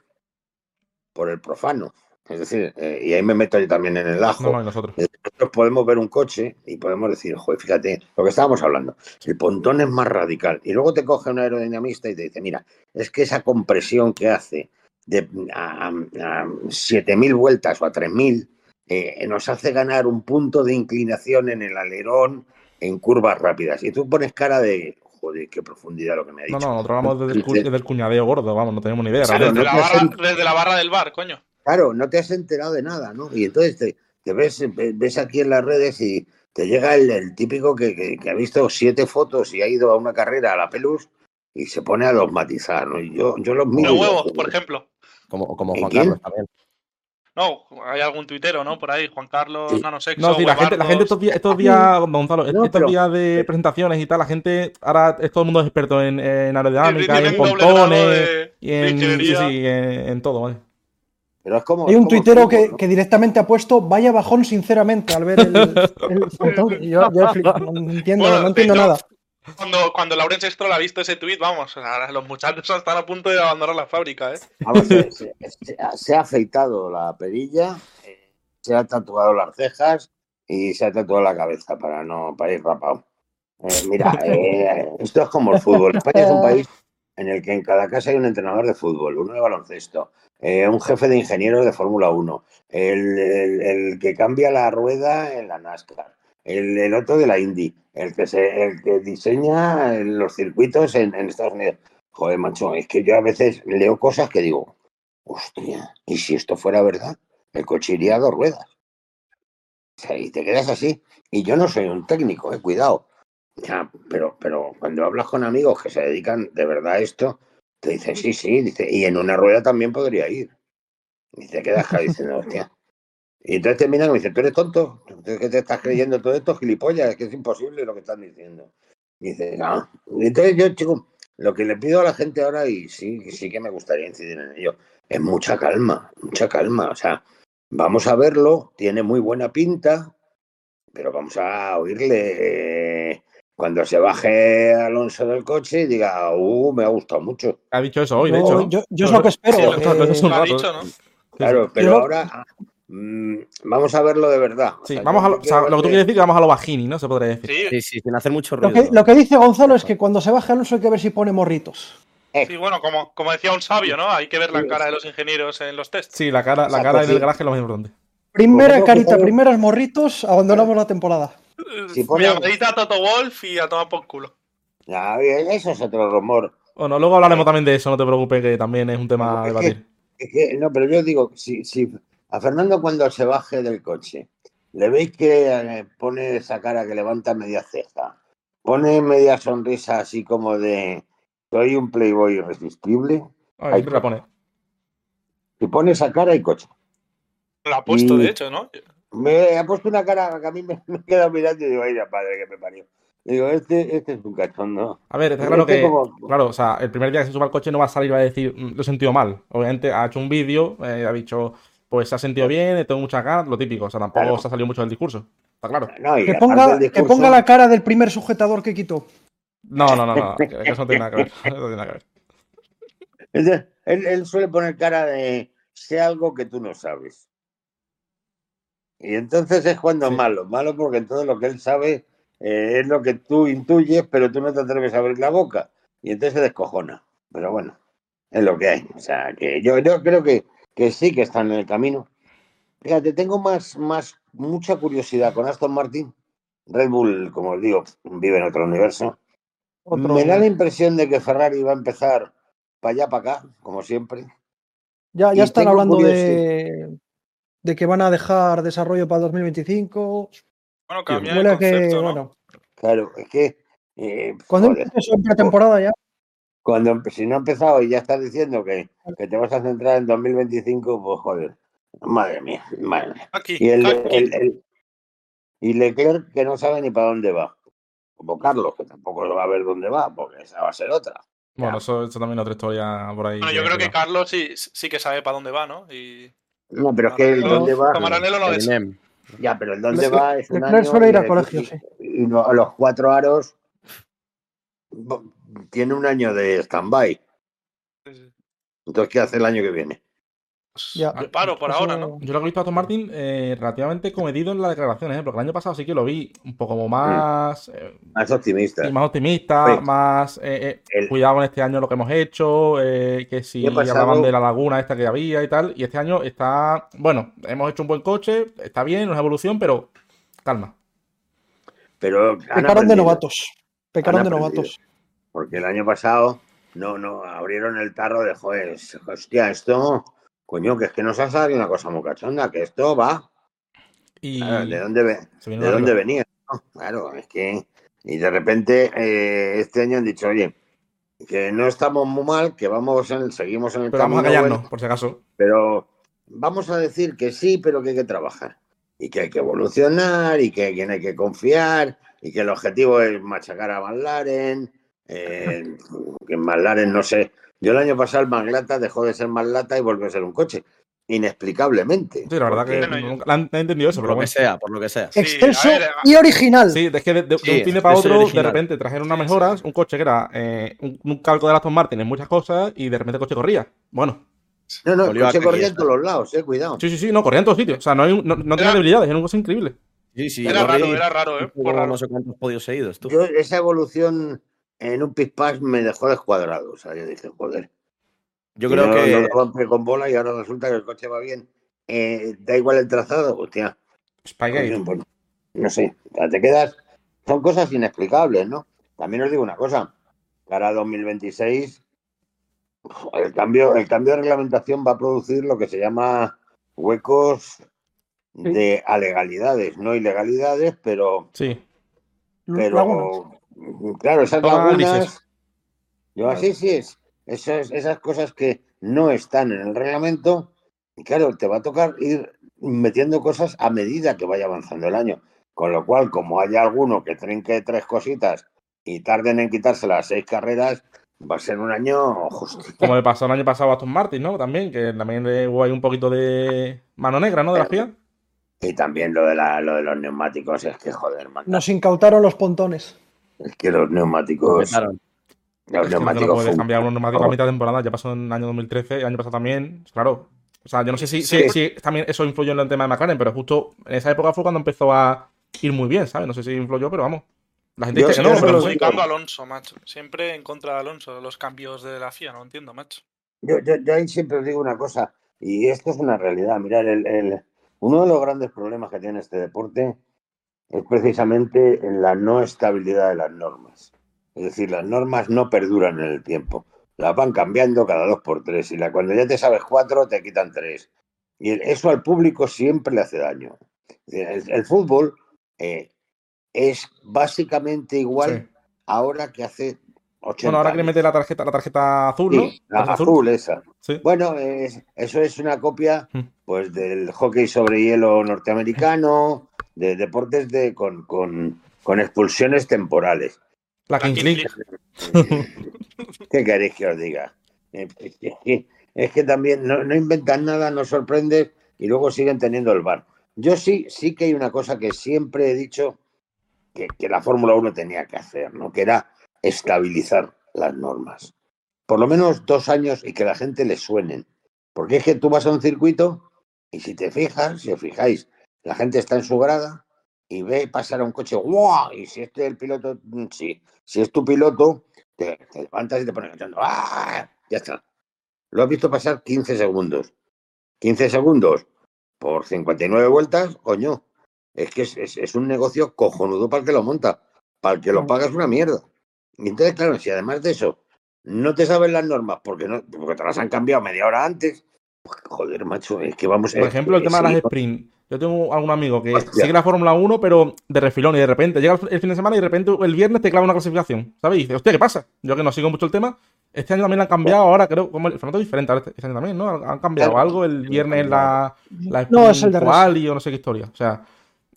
por el profano. Es decir, eh, y ahí me meto yo también en el ajo. No, no, y nosotros. Nosotros podemos ver un coche y podemos decir, joder, fíjate, lo que estábamos hablando, el pontón es más radical. Y luego te coge un aerodinamista y te dice, mira, es que esa compresión que hace de a, a- a 7.000 vueltas o a 3.000 eh, nos hace ganar un punto de inclinación en el alerón en curvas rápidas. Y tú pones cara de, joder, qué profundidad lo que me ha dicho. No, no, nosotros hablamos desde el, cu- Dice, desde el cuñadeo gordo, vamos, no tenemos ni idea. La barra, desde la barra del bar, coño. Claro, no te has enterado de nada, ¿no? Y entonces te, te ves, ves aquí en las redes y te llega el, el típico que, que- que ha visto siete fotos y ha ido a una carrera a la Pelus y se pone a dogmatizar, ¿no? Y yo, yo los miro. Los huevos, por ejemplo. Como, como ¿Y Juan quién? Carlos también. No, hay algún tuitero, ¿no? Por ahí, Juan Carlos, Sí. Nanosexo, No, sí, la gente, la gente estos días, estos días, Gonzalo, No, estos pero- días de presentaciones y tal, la gente, ahora es todo el mundo es experto en, en aerodinámica, en pontones, de, y de en, sí, ingeniería. sí, en, en todo, ¿vale? Pero es como. Hay un tuitero que, ¿no? que directamente ha puesto vaya bajón sinceramente al ver el, el Yo, yo no entiendo, Bueno, no entiendo nada. Cuando, cuando Laurence Stroll ha visto ese tuit, vamos, sea, los muchachos están a punto de abandonar la fábrica, ¿eh? Vamos, se, se- se ha- se ha afeitado la perilla, eh, se ha tatuado las cejas y se ha tatuado la cabeza para no para ir rapado. Eh, mira, eh, esto es como el fútbol. España es un país en el que en cada casa hay un entrenador de fútbol, uno de baloncesto, eh, un jefe de ingenieros de Fórmula 1, el, el- que cambia la rueda en la NASCAR, el, el otro de la Indy, el que, se, el que diseña los circuitos en, en Estados Unidos. Joder, macho, es que yo a veces leo cosas que digo, hostia, ¿y si esto fuera verdad? El coche iría a dos ruedas. O sea, y te quedas así. Y yo no soy un técnico, eh, cuidado. Ya, pero, pero cuando hablas con amigos que se dedican de verdad a esto, te dicen, sí, sí, dice, y en una rueda también podría ir. Y te quedas acá diciendo, hostia. Y entonces te miran y me dicen, tú eres tonto, ¿tú qué te estás creyendo todo esto, gilipollas? Es que es imposible lo que están diciendo. Y dice, no. Y entonces yo, chico, lo que le pido a la gente ahora, y sí, sí que me gustaría incidir en ello, es mucha calma, mucha calma. O sea, vamos a verlo, tiene muy buena pinta, pero vamos a oírle eh, cuando se baje Alonso del coche y diga, uh, me ha gustado mucho. Ha dicho eso hoy, de Yo- hecho. ¿no? yo, yo es lo que espero. Sí, lo- eh, Claro, pero Yo- ahora vamos a verlo de verdad. O Sí, sea, vamos a lo, o sea, quiero lo que tú quieres decir que vamos a lo bajini, ¿no? Se podría decir. Sí, Sí, sí, sin hacer mucho lo, ruido. que, lo que dice Gonzalo es que cuando se baje Alonso hay que ver si pone morritos. sí, bueno, como, como decía un sabio, ¿no? Hay que ver la cara de los ingenieros en los tests. Sí, la cara, la cara en el garaje es lo más importante. Primera carita, primeros morritos, abandonamos la temporada. Si Mi pone- llamadita a Toto Wolf y a tomar por culo. Ya, eso es otro rumor. Bueno, luego hablaremos también de eso, no te preocupes, que también es un tema a debatir. Es que, no, pero yo digo, si, si a Fernando cuando se baje del coche, le veis que eh, pone esa cara que levanta media ceja, pone media sonrisa así como de soy un playboy irresistible, Ay, siempre la pone. si pone esa cara hay coche. Lo ha puesto, Y- de hecho, ¿no? Me ha puesto una cara que a mí me, me queda mirando y digo, ay, la padre que me parió. Digo, este, este es un cachondo. A ver, está Es claro que que, como- claro, o sea, el primer día que se suba al coche no va a salir va a decir, "Mm, lo he sentido mal. Obviamente ha hecho un vídeo, eh, ha dicho, pues se ha sentido bien, tengo muchas ganas, lo típico. O sea, tampoco Claro. se ha salido mucho del discurso. Está claro. No, Que ponga, que ponga la cara del primer sujetador que quitó. No, no, no, no, eso no tiene nada que ver. Eso no tiene nada que ver. Entonces, él, él suele poner cara de sé algo que tú no sabes. Y entonces es cuando Sí. es malo. Malo porque todo lo que él sabe eh, es lo que tú intuyes, pero tú no te atreves a abrir la boca. Y entonces se descojona. Pero bueno, es lo que hay. O sea, que yo, yo creo que, que sí que están en el camino. Fíjate, tengo más, más, mucha curiosidad con Aston Martin. Red Bull, como os digo, vive en otro universo. Otro- Me da la impresión de que Ferrari va a empezar para allá, para acá, como siempre. Ya, y ya están hablando curiosidad. de, de que van a dejar desarrollo para 2025. Bueno, cambiar Huele el a que, concepto, ¿no? bueno, Claro, es que. eh, cuando eso en pretemporada ya, cuando si no ha empezado y ya estás diciendo que, que te vas a centrar en 2025, pues joder. Madre mía, madre mía. Aquí, Y, el, aquí. el- el- y Leclerc que no sabe ni para dónde va. Como Carlos, que tampoco va a ver dónde va, porque esa va a ser otra. Bueno, eso, eso también es otra historia por ahí. Bueno, yo que- creo que. Carlos sí, sí que sabe para dónde va, ¿no? Y No, pero es que el dónde va. Maranello no es. Ya, pero el dónde va es un año suele ir y a colegio, sí. y los cuatro aros tiene un año de stand-by. Entonces, ¿qué hace el año que viene? Pues, Ya. al paro por Eso- ahora, ¿no? Yo lo que he visto a Aston Martin eh, relativamente comedido en las declaraciones, ¿eh? porque el año pasado sí que lo vi un poco como más, eh, Más optimista. sí, más optimista, más eh, eh, el- cuidado con este año lo que hemos hecho, eh, que si hablaban de la laguna esta que había y tal, y este año está, bueno, hemos hecho un buen coche, está bien, una evolución, pero calma. Pero pecaron de novatos. Pecaron de novatos. Porque el año pasado no, no abrieron el tarro de joder, hostia, esto, coño, que es que nos ha salido una cosa muy cachonda, que esto va. Y Claro, ¿De dónde, ve- de dónde venía? no? Claro, es que. Y de repente eh, este año han dicho, oye, que no estamos muy mal, que vamos en, seguimos en el Pero vamos a camino callarnos, bueno, por si acaso. pero vamos a decir que sí, pero que hay que trabajar. Y que hay que evolucionar, y que, que no hay que confiar, y que el objetivo es machacar a McLaren. eh, que McLaren, no sé. Yo el año pasado el Maglata dejó de ser Maglata y volvió a ser un coche. Inexplicablemente. Sí, la verdad que Bueno, nunca la han entendido eso, Por lo que sea, por lo que sea. Sí, ver, y original. Sí, es que de, de- de Sí, un fin de para otro, de repente trajeron unas Sí, sí. mejoras, un coche que era eh, un, un calco de Aston Martin en muchas cosas y de repente el coche corría. Bueno, No, no, el coche corría en todos los lados, eh, cuidado. sí, sí, sí, no, corría en todos sitios. O sea, no, hay un- no, no tenía debilidades, era una cosa increíble. Sí, sí. Era raro, era raro, ¿eh? raro. No sé cuántos podios seguidos, tú. Yo, esa evolución en un pispás me dejó descuadrado. O sea, yo dije, joder. Yo creo no- que no con bola y ahora resulta que el coche va bien. Eh, da igual el trazado, hostia. Spygate. pues, no sé, o sea, te quedas. Son cosas inexplicables, ¿no? También os digo una cosa. Para 2026, el cambio, el cambio de reglamentación va a producir lo que se llama huecos de alegalidades, no ilegalidades, pero Sí. pero Lagunas. Claro, esas Toma lagunas, yo así sí es, esas, esas cosas que no están en el reglamento, y claro, te va a tocar ir metiendo cosas a medida que vaya avanzando el año. Con lo cual, como haya alguno que trinque tres cositas y tarden en quitarse las seis carreras, va a ser un año justo. Como le pasó el año pasado a Aston Martin, ¿no? También, que también hubo ahí un poquito de mano negra, ¿no? De la FIA. Y también lo de, la, lo de los neumáticos, es que joder, man, Nos incautaron los pontones. Es que los neumáticos, Vetaron. los Es que no neumáticos puedes cambiar unos neumáticos a mitad de temporada. Ya pasó en el año 2013, el año pasado también. Claro. O sea, yo no sé si, Sí. si, si también eso influyó en el tema de McLaren, pero justo en esa época fue cuando empezó a ir muy bien, ¿sabes? No sé si influyó, pero vamos. La gente dice que no, pero. Criticando a Alonso, macho. Siempre en contra de Alonso, los cambios de la FIA, no entiendo, macho. Yo, yo, yo ahí siempre os digo una cosa, y esto es una realidad. Mirad, el, el- uno de los grandes problemas que tiene este deporte es precisamente en la no estabilidad de las normas. Es decir, las normas no perduran en el tiempo. Las van cambiando cada dos por tres. Y la, cuando ya te sabes cuatro, te quitan tres. Y eso al público siempre le hace daño. El, el fútbol eh, es básicamente igual Sí. ahora que hace 80 Bueno, ahora que le años. mete la tarjeta, la tarjeta azul, ¿no? La azul esa. Sí. Bueno, es- eso es una copia Mm. pues del hockey sobre hielo norteamericano, de deportes de con, con, con expulsiones temporales. La Kings League. ¿Qué queréis que os diga? Es que, es que también no, no inventan nada, no sorprende y luego siguen teniendo el bar. Yo sí, sí que hay una cosa que siempre he dicho que, que la Fórmula 1 tenía que hacer, ¿no? Que era estabilizar las normas. Por lo menos dos años y que la gente le suenen. Porque es que tú vas a un circuito y si te fijas, si os fijáis, la gente está en su grada y ve pasar a un coche, ¡guau! Y si este es el piloto, mm, sí, si es tu piloto, te, te levantas y te pones cantando, ¡ah! Ya está. Lo has visto pasar 15 segundos. 15 segundos por 59 vueltas, coño. Es que es, es- es un negocio cojonudo para el que lo monta. Para el que lo paga es una mierda. Y entonces, claro, si además de eso no te sabes las normas porque, no, porque te las han cambiado media hora antes, pues, joder, macho, es que vamos Por eh, ejemplo, el tema de las sprint. Yo tengo algún amigo que Hostia. sigue la Fórmula 1, pero de refilón, y de repente llega el fin de semana y de repente el viernes te clava una clasificación, ¿sabes? Y dice, hostia, ¿qué pasa? Yo que no sigo mucho el tema. Este año también lo han cambiado, ahora creo, como el formato es diferente ahora este, este año también, ¿no? Han cambiado Claro. algo, el viernes es la, la No, es el de o no sé qué historia. O sea,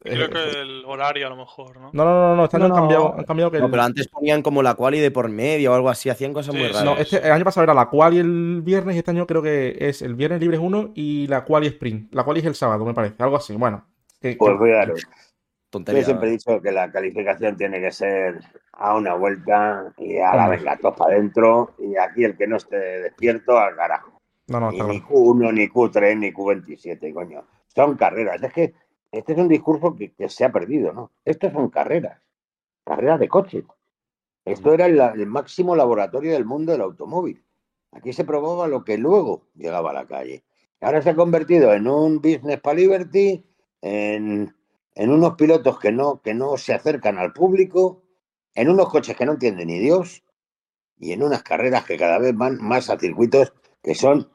Creo eh, que el horario a lo mejor, ¿no? no, no, no, no, este año No, han no. cambiado, han cambiado que No, el- pero antes ponían como la quali de por medio o algo así, hacían cosas Sí, muy raras. No, este, el año pasado era la quali el viernes y este año creo que es el viernes libre es uno y la quali sprint. La quali es el sábado, me parece, algo así. Bueno, que- Pues que- fijaros, yo Tontería. siempre he dicho que la calificación tiene que ser a una vuelta y a la venga, todos para adentro. Y aquí el que no esté despierto, al carajo. no, no, Y ni claro. Q1, ni Q3, ni Q27, coño. Son carreras. Es que este es un discurso que, que se ha perdido, ¿no? Estos son carreras. Carreras de coches. Esto era el, el máximo laboratorio del mundo del automóvil. Aquí se probaba lo que luego llegaba a la calle. Ahora se ha convertido en un business para Liberty, en, en unos pilotos que no, que no se acercan al público, en unos coches que no entiende ni Dios y en unas carreras que cada vez van más a circuitos que son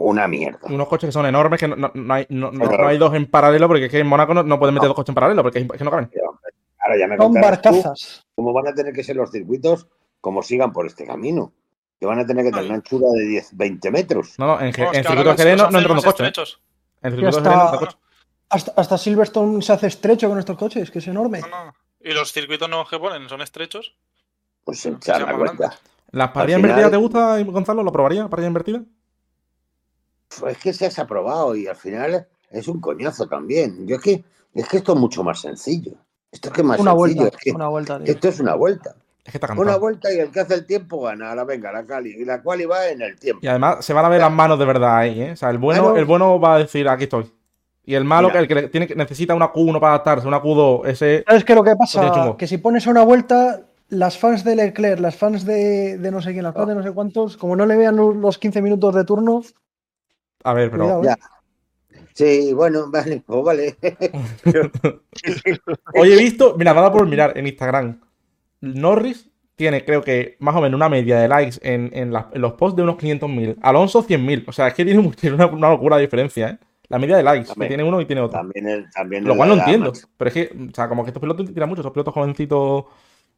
una mierda. Unos coches que son enormes, que no, no- no hay, no- no- Claro. no hay dos en paralelo, porque es que en Mónaco no, no pueden meter dos coches en paralelo, porque es, que no caben. Ahora ya me Son barcazas. cómo van a tener que ser los circuitos como sigan por este camino. Que van a tener que tener una anchura de 10, 20 metros. No, no, en, Ge- No, es en que ahora circuito de los- Jerez no, los entran dos coches. ¿eh? En circuito de hasta- Jerez no entran coches. Hasta, hasta Silverstone se hace estrecho con estos coches, que es enorme. No, no. Y los circuitos nuevos que ponen son estrechos. Pues se echar la cuenta. ¿Las parrillas final- invertidas te gusta, Gonzalo? ¿Lo probaría? ¿Parrilla invertida? Pues es que se has aprobado y al final es un coñazo también. Yo es que, es que esto es mucho más sencillo. Esto es que más Una sencillo. vuelta, es que una vuelta. tío. esto es una vuelta. Es que está Una vuelta y el que hace el tiempo gana. Ahora venga, la cali. Y la cual va en el tiempo. Y además se van a ver las manos de verdad ahí, ¿eh? O sea, el bueno, Claro. el bueno va a decir, aquí estoy. Y el malo, Mira. que el que tiene que, necesita una Q1 para adaptarse, una Q2, ese... ¿Sabes qué es lo que pasa? Que si pones a una vuelta, las fans de Leclerc, las fans de, de no sé quién, las fans de no sé cuántos, como no le vean los los 15 minutos de turno, A ver, pero... cuidado, ¿eh? Sí, bueno, vale, pues vale. Hoy he visto, mira, nada por mirar en Instagram. Norris tiene, creo que, más o menos una media de likes en, en las- en los posts de unos 500.000. Alonso, 100.000. O sea, es que tiene, un- tiene una, una locura de diferencia, ¿eh? La media de likes que tiene uno y tiene otro. También el, también Lo cual no entiendo. Max. Pero es que, o sea, como que estos pilotos tiran mucho, estos pilotos jovencitos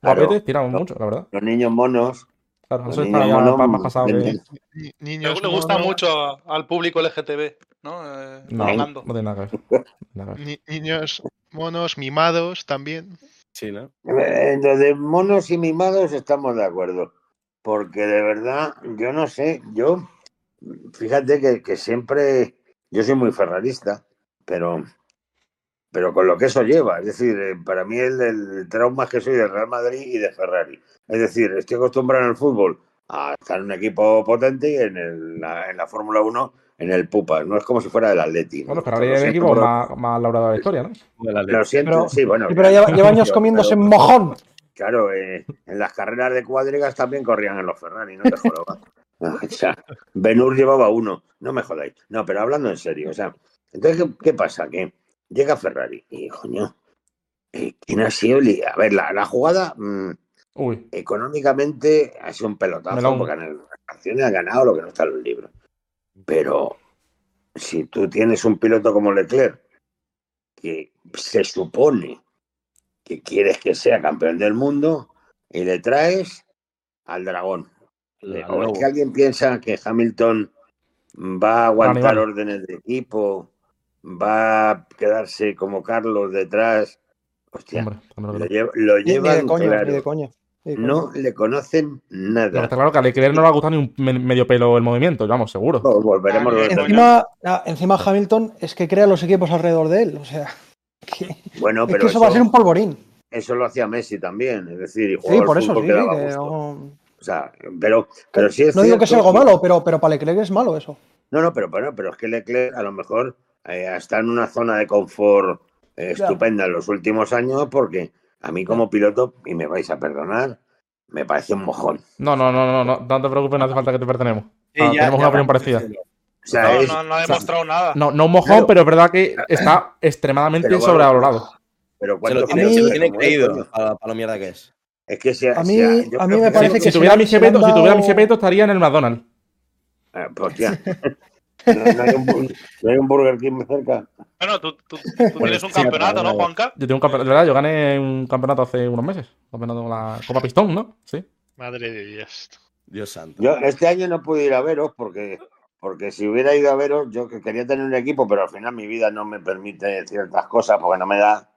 Claro. guapetes tiran mucho, la verdad. Los niños monos. Claro, eso está niños ya pa- más pasado que... niños le gusta mucho al público LGTB, ¿no? Eh, No, no hablando. tiene nada que ver. Nada que ver. ni- niños monos mimados también. Sí, ¿no? Eh, Lo de monos y mimados estamos de acuerdo. Porque de verdad, yo no sé, yo, fíjate que, que siempre, yo soy muy ferrarista, pero, pero con lo que eso lleva, es decir, eh, para mí el, el trauma es que soy de Real Madrid y de Ferrari. Es decir, estoy acostumbrado en el fútbol a estar en un equipo potente y en, el- la, en la Fórmula 1 en el Pupa, no es como si fuera del Atleti. Bueno, ¿no? Ferrari Lo es el equipo por- más, más laureado de la historia, ¿no? Lo siento, Pero- sí, bueno. Sí, pero lleva, lleva años pero- comiéndose pero- mojón. Claro, eh, en las carreras de cuadrigas también corrían en los Ferrari, no te jodas. O sea, Benur llevaba uno, no me jodáis. No, pero hablando en serio, o sea, entonces, ¿qué, qué pasa? Que llega Ferrari y, coño, eh, ¿quién ha sido? el- A ver, la, la jugada mm, Uy, económicamente ha sido un pelotazo, Melón. porque en las acciones ha ganado lo que no está en los libros. Pero si tú tienes un piloto como Leclerc, que se supone que quieres que sea campeón del mundo, y le traes al dragón. Eh, ¿O es que alguien piensa que Hamilton va a aguantar órdenes de equipo? ¿Va a quedarse como Carlos detrás? Hostia, hombre, también lo lo, creo. lle- lo ni llevan de coña, claro. ni de coña. No le conocen nada. está claro que a Leclerc no le ha gustado ni un me- medio pelo el movimiento, vamos, seguro. No, volveremos Ah. Encima, ah, encima Hamilton es que crea los equipos alrededor de él. O sea, que- Bueno, es pero que eso, va a ser un polvorín. eso lo hacía Messi también, es decir, y Sí, por eso sí. que no, O sea, pero, pero sí es no digo que sea algo malo, pero, pero para Leclerc es malo eso. No, no, pero, pero, pero es que Leclerc a lo mejor eh, está en una zona de confort estupenda en los últimos años porque a mí como piloto, y me vais a perdonar, me parece un mojón. No, no, no, no, no, no te preocupes, no hace falta que te pertenemos. Sí, Ah, ya- tenemos ya una opinión parecida. O sea, No, es- no, no ha o sea, demostrado nada. No, no un mojón, Claro. pero es verdad que está extremadamente Pero bueno, sobrevalorado. pero Se lo ¿cuánto tiene, se lo tiene creído para, para lo mierda que es. Es que si, A mí- yo a mí me parece Si, que si tuviera mi Gepeto, si tuviera mi estaría en el McDonald's. Ah, pues, tía. No, no hay un, no hay un Burger King cerca. Bueno, tú, tú- tú tienes un sí, campeonato, ¿no. Juanca? Yo tengo un campeonato, de verdad, yo gané un campeonato hace unos meses. Campeonato con la Copa Pistón, ¿no? Sí. Madre de Dios. Dios santo. Yo este año no pude ir a veros porque, porque si hubiera ido a veros, yo que quería tener un equipo, pero al final mi vida no me permite ciertas cosas porque no me da.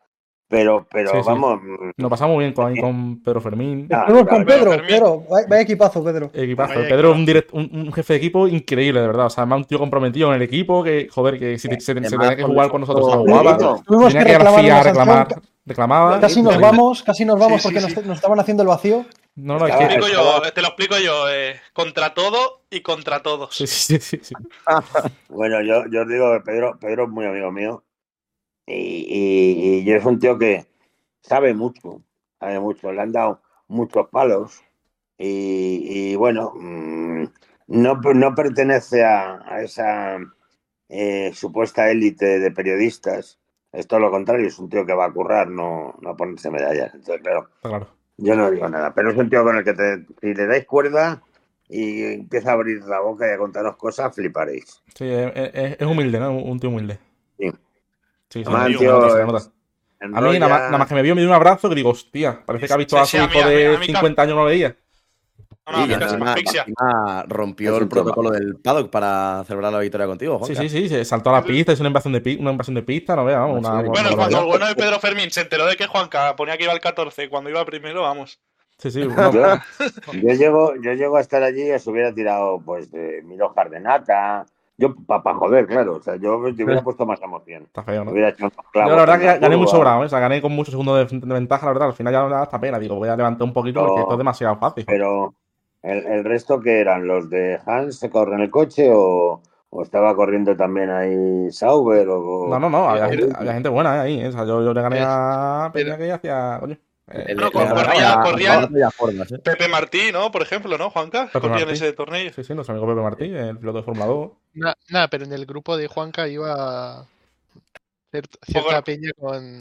Pero, pero Sí, sí. vamos. Nos pasamos muy bien con, ahí con Pedro Fermín. Ah, Estuvimos con claro, Pedro, Fermín. Pedro. Vaya, equipazo, Pedro. Equipazo. Vaya Pedro es un, direct- un, un jefe de equipo increíble, de verdad. O sea, además un tío comprometido en el equipo que, joder, que si te- se, tenía que jugar con nosotros, se jugaba. Tuvimos Tenía que que ir a la reclamar FIA a una reclamar. sanción. Reclamaba. Casi nos vamos, casi nos vamos Sí, sí, porque sí. Nos, nos estaban haciendo el vacío. No, no, es Estaba- que. Explico yo, te lo explico yo. eh, contra todo y contra todos. Sí, sí, sí, sí. Bueno, yo, yo os digo que Pedro, Pedro es muy amigo mío. Y, y, y es un tío que sabe mucho, sabe mucho. Le han dado muchos palos. Y, y bueno, mm, no, no pertenece a, a esa eh, supuesta élite de periodistas. Es todo lo contrario, es un tío que va a currar, no, no a ponerse medallas. Entonces, claro, claro. yo no digo nada, pero es un tío con el que te, si le dais cuerda y empieza a abrir la boca y a contaros cosas, fliparéis. Sí, es- es humilde, ¿no? Un tío humilde. Sí. Sí, sí, Además, se tío, nota, se es- nota. A mí, nada más, nada más que me vio, me dio un abrazo que digo, hostia, parece que ha visto Sí, a sí, su hijo de a mí 50 años no lo veía. No, no, y encima, rompió Es el protocolo del paddock para celebrar la victoria contigo, Sí, Juanca. sí, sí, se saltó a la pista, hizo una invasión de, pi- una invasión de pista, no Sí, una, sí. una Bueno, cuando el bueno de Pedro Fermín se enteró de que Juanca ponía que iba al 14 cuando iba primero, vamos. Sí, sí, no, Yo, yo llego, yo llego a estar allí y os hubiera tirado pues de mil hojas de nata. Yo, para joder, claro. O sea, yo te hubiera puesto más emoción. está feo, ¿no? Hubiera hecho unos Yo clavos la verdad que gané muy curva. sobrado, ¿eh? o sea, gané con muchos segundos de, de ventaja, la verdad, al final ya me da hasta pena, digo, voy a levantar un poquito porque esto es demasiado fácil. Pero el, el resto que eran los de Hans se corren el coche o, o estaba corriendo también ahí Sauber o No, no, no, había, gente, había gente buena ¿eh? ahí, ¿eh? o sea, yo, yo le gané a Peña que hacía, coño. Eh, El- Bueno, corría- la- corría- la- la formas, ¿eh? Pepe Martí, ¿no? Por ejemplo, ¿no, Juanca? Pepe Corría en ese torneo. Sí, sí, nuestro amigo Pepe Martí, el piloto de Fórmula 2. Nada, pero en el grupo de Juanca iba ciert- cierta Poco- peña con.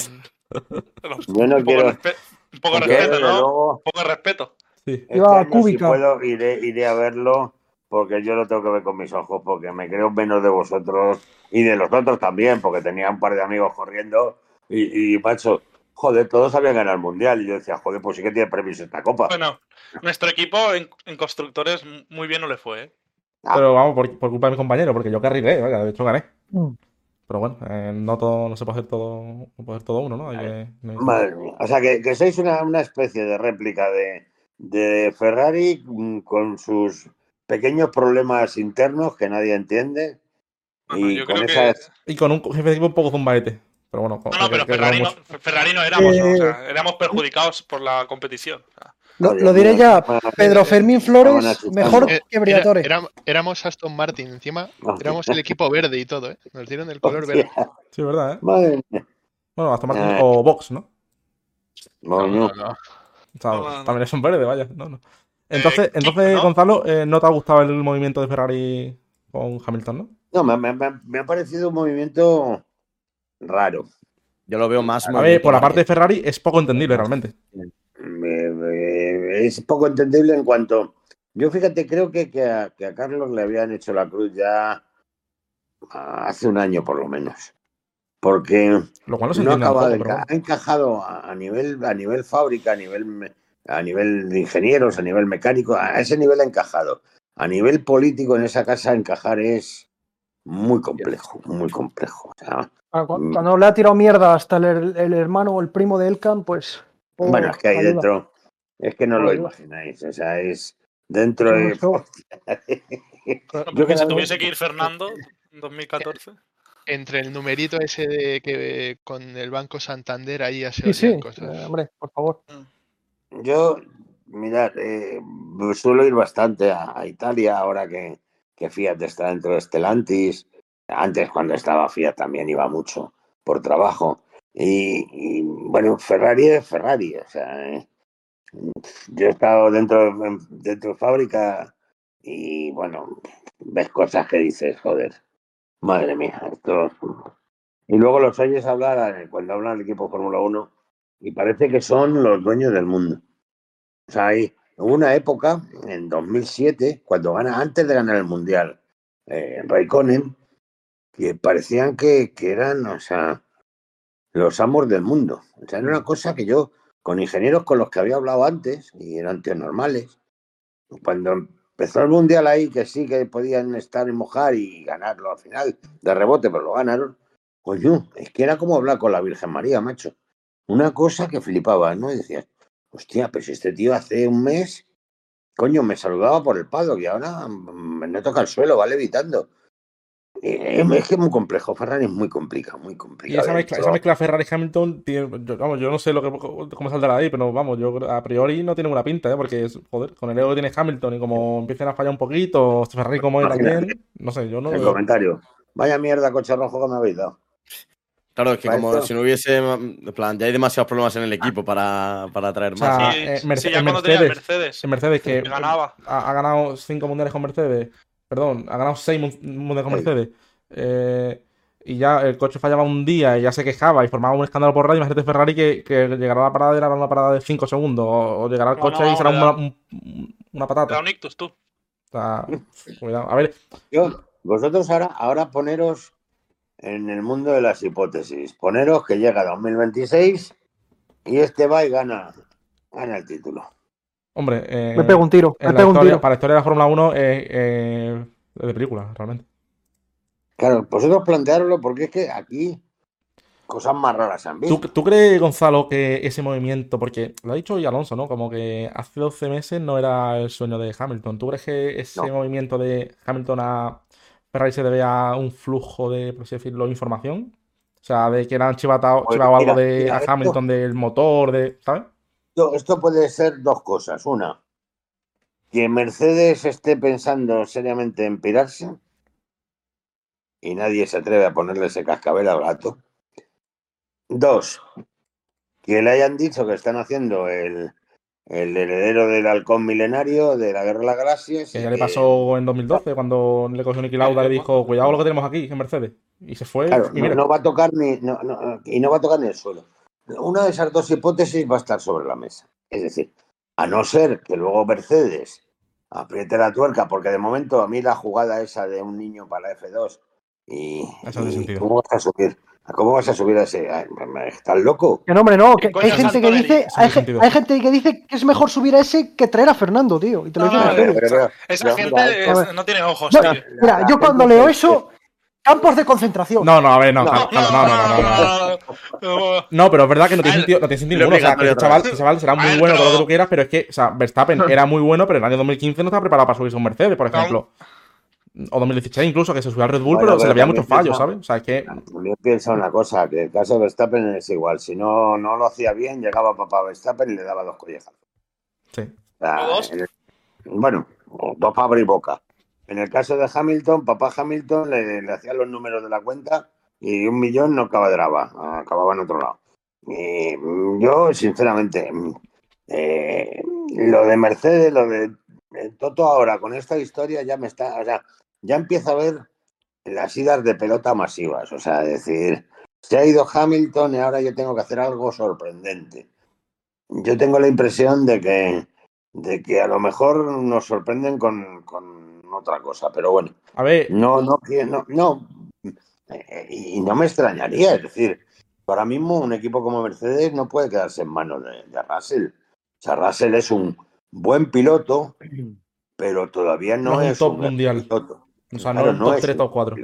Yo no un poco, quiero- respe- un poco Porque, respeto, ¿no? luego, Un poco de respeto. Sí. este Iba cúbica. Si puedo, iré, iré a verlo porque yo lo tengo que ver con mis ojos porque me creo menos de vosotros y de los otros también porque tenía un par de amigos corriendo y, y macho, joder, todos habían ganado el mundial y yo decía, joder, pues sí que tiene premios esta copa. Bueno, nuestro equipo en, en constructores muy bien no le fue, ¿eh? Ah. Pero vamos, por, por culpa de mi compañero, porque yo carrilé, vaya, de hecho gané. Mm. Pero bueno, eh, no todo, no se puede hacer todo, no puede hacer todo uno, ¿no? Hay que- no hay- Madre mía. O sea, que, que sois una, una especie de réplica de, de Ferrari mm, con sus pequeños problemas internos que nadie entiende. Bueno, Y con que- esas. Y con un jefe de equipo un poco zumbaete. Pero bueno, No, no, pero Ferrari no, Ferrari no éramos, ¿no? O Eh, sea, éramos perjudicados por la competición. Lo, diré ya, Pedro Fermín Flores, mejor Eh, que era- Briatore. éram- éramos Aston Martin, encima éramos el equipo verde y todo, ¿eh? Nos dieron el color verde. Sí, ¿verdad? ¿eh? Madre mía. Bueno, hasta Martín Eh. o Vox, ¿no? No, no, no. O sea, No, no, no. también son verdes, vaya. No, no. Entonces, Eh, entonces ¿no? Gonzalo, eh, ¿no te ha gustado el movimiento de Ferrari con Hamilton, no? No, me, me- me- me ha parecido un movimiento raro. Yo lo veo más. A ver, por la parte de. Ferrari es poco entendible realmente. Me- me- es poco entendible en cuanto. Yo fíjate, creo que, que a, que a Carlos le habían hecho la cruz ya hace un año por lo menos. Porque Lo cual no se no acaba de pero ha encajado a, nivel a nivel fábrica, a nivel a nivel de ingenieros, a nivel mecánico, a ese nivel ha encajado. A nivel político en esa casa encajar es muy complejo, muy complejo. O sea, cu- Mm. Cuando le ha tirado mierda hasta el, el hermano o el primo de Elkan, pues. bueno, es que ahí ayuda. dentro es que no lo imagináis, o sea, es dentro de Yo que si tuviese que ir Fernando en 2014. Entre el numerito ese de que con el Banco Santander ahí ya se Sí, sí, cosas. eh, hombre, por favor. Yo, mirad, eh, suelo ir bastante a, a Italia ahora que, que Fiat está dentro de Stellantis. Antes, cuando estaba Fiat, también iba mucho por trabajo. Y, bueno, Ferrari es Ferrari, o sea, eh, yo he estado dentro, dentro de fábrica y bueno, ves cosas que dices, joder, madre mía, esto... Y luego los oyes hablar eh, cuando hablan del equipo Fórmula 1 y parece que son los dueños del mundo. O sea, hay hubo una época, en 2007, cuando gana, antes de ganar el Mundial, eh, Raikkonen, que parecían que, que eran, o sea, los amos del mundo. O sea, era una cosa que yo, con ingenieros con los que había hablado antes, y eran tíos normales, cuando empezó el mundial ahí, que sí que podían estar en mojar y ganarlo al final, de rebote, pero lo ganaron, coño, es que era como hablar con la Virgen María, macho. Una cosa que flipaba, ¿no? Y decías, hostia, pero si este tío hace un mes, coño, me saludaba por el paddock y ahora me no toca el suelo, va levitando. Eh, Es que es muy complejo, Ferrari es muy complicado, muy Y complicado. esa mezcla, esa mezcla Ferrari-Hamilton, vamos, yo no sé lo que, cómo saldrá de ahí, pero vamos, yo a priori no tiene buena pinta, ¿eh? Porque, joder, con el ego que tiene Hamilton y como empiecen a fallar un poquito, Ferrari como Imagínate. también, no sé, yo no El comentario. Vaya mierda, coche rojo que me habéis dado. Claro, es que como esto- si no hubiese. En plan, ya hay demasiados problemas en el equipo para, para traer O sea, más. Sí, eh, sí, Merce- ya en cuando tenía el Mercedes, Mercedes, en Mercedes que que ganaba. ha, ha ganado cinco mundiales con Mercedes, perdón, ha ganado seis mun- mundiales con Sí. Mercedes, eh, y ya el coche fallaba un día y ya se quejaba y formaba un escándalo por radio, imagínate Ferrari que, que llegará a la parada y hará una parada de 5 segundos, o, o llegará al No, coche no, y será una, un- una patata. un ictus, tú. O sea, cuidado. A ver, Yo, vosotros ahora, ahora poneros en el mundo de las hipótesis. Poneros que llega 2026 y este va y gana, gana el título. hombre, eh, Me pego un tiro, me pego un tiro. para la historia de la Fórmula 1 es eh, es de película, realmente. Claro, vosotros planteároslo porque es que aquí cosas más raras se han visto. ¿Tú, tú crees, Gonzalo, que ese movimiento, porque lo ha dicho hoy Alonso, ¿no? Como que hace 12 meses no era el sueño de Hamilton. ¿Tú crees que ese No. movimiento de Hamilton a Ferrari se debe a un flujo de, por así decirlo, información? O sea, de que le han chivatado, chivado algo de mira, a esto- Hamilton del motor, de, ¿sabes? Esto puede ser dos cosas. Una, que Mercedes esté pensando seriamente en pirarse y nadie se atreve a ponerle ese cascabel al gato. Dos, que le hayan dicho que están haciendo el, el heredero del halcón milenario de la Guerra de las Galaxias. Que ya le pasó en 2012, cuando le cogió Niki Lauda y le dijo, cuidado lo que tenemos aquí en Mercedes. Y se fue. Claro, y no, mira, no va a tocar ni no, no, y no va a tocar ni el suelo. Una de esas dos hipótesis va a estar sobre la mesa. Es decir, a no ser que luego Mercedes apriete la tuerca, porque de momento a mí la jugada esa de un niño para la F2 y, Eso. ¿cómo vas a subir? ¿Cómo vas a subir a ese? ¿Estás loco? Que no, hombre, no, que, ¿Qué que hay gente que dice, hay, hay gente que dice que es mejor subir a ese que traer a Fernando, tío. Y te lo No, no, pero- Esa pero gente mira, es- no tiene ojos, No, tío. Mira, yo cuando leo eso, campos de concentración. No, no, a ver, no, No, no, no, no, no, no. no, no. No, pero es verdad que no tiene sentido, no tiene sentido ninguno. O sea, que otra chaval, ese chaval será muy bueno, todo lo que tú quieras, pero es que, o sea, Verstappen era muy bueno, pero en el año 2015 no estaba preparado para subirse a un Mercedes, por No. ejemplo. O 2016 incluso, que se subió al Red Bull, Bueno, pero se le también muchos fallos, piensa- ¿sabes? O sea, es que. Yo pienso una cosa, que el caso de Verstappen es igual. Si no, no lo hacía bien, llegaba papá Verstappen y le daba dos collejazos. Sí. O sea, ¿O dos? el- bueno, dos para abrir boca. En el caso de Hamilton, papá Hamilton le, le hacía los números de la cuenta y un millón no cuadraba, acababa en otro lado. Y, mm, yo, sinceramente, mm, eh, lo de Mercedes, lo de eh, Toto ahora con esta historia ya me está, o sea, ya empiezo a ver las idas de pelota masivas. O sea, decir, se ha ido Hamilton y ahora yo tengo que hacer algo sorprendente. Yo tengo la impresión de que, de que a lo mejor nos sorprenden con, con otra cosa, pero bueno, A ver, no, no, no, no, eh, y no me extrañaría, es decir, ahora mismo un equipo como Mercedes no puede quedarse en manos de, de Russell. O sea, Russell es un buen piloto, pero todavía no, No es un top mundial. piloto. O sea, Claro, no no top es 3, un top 4.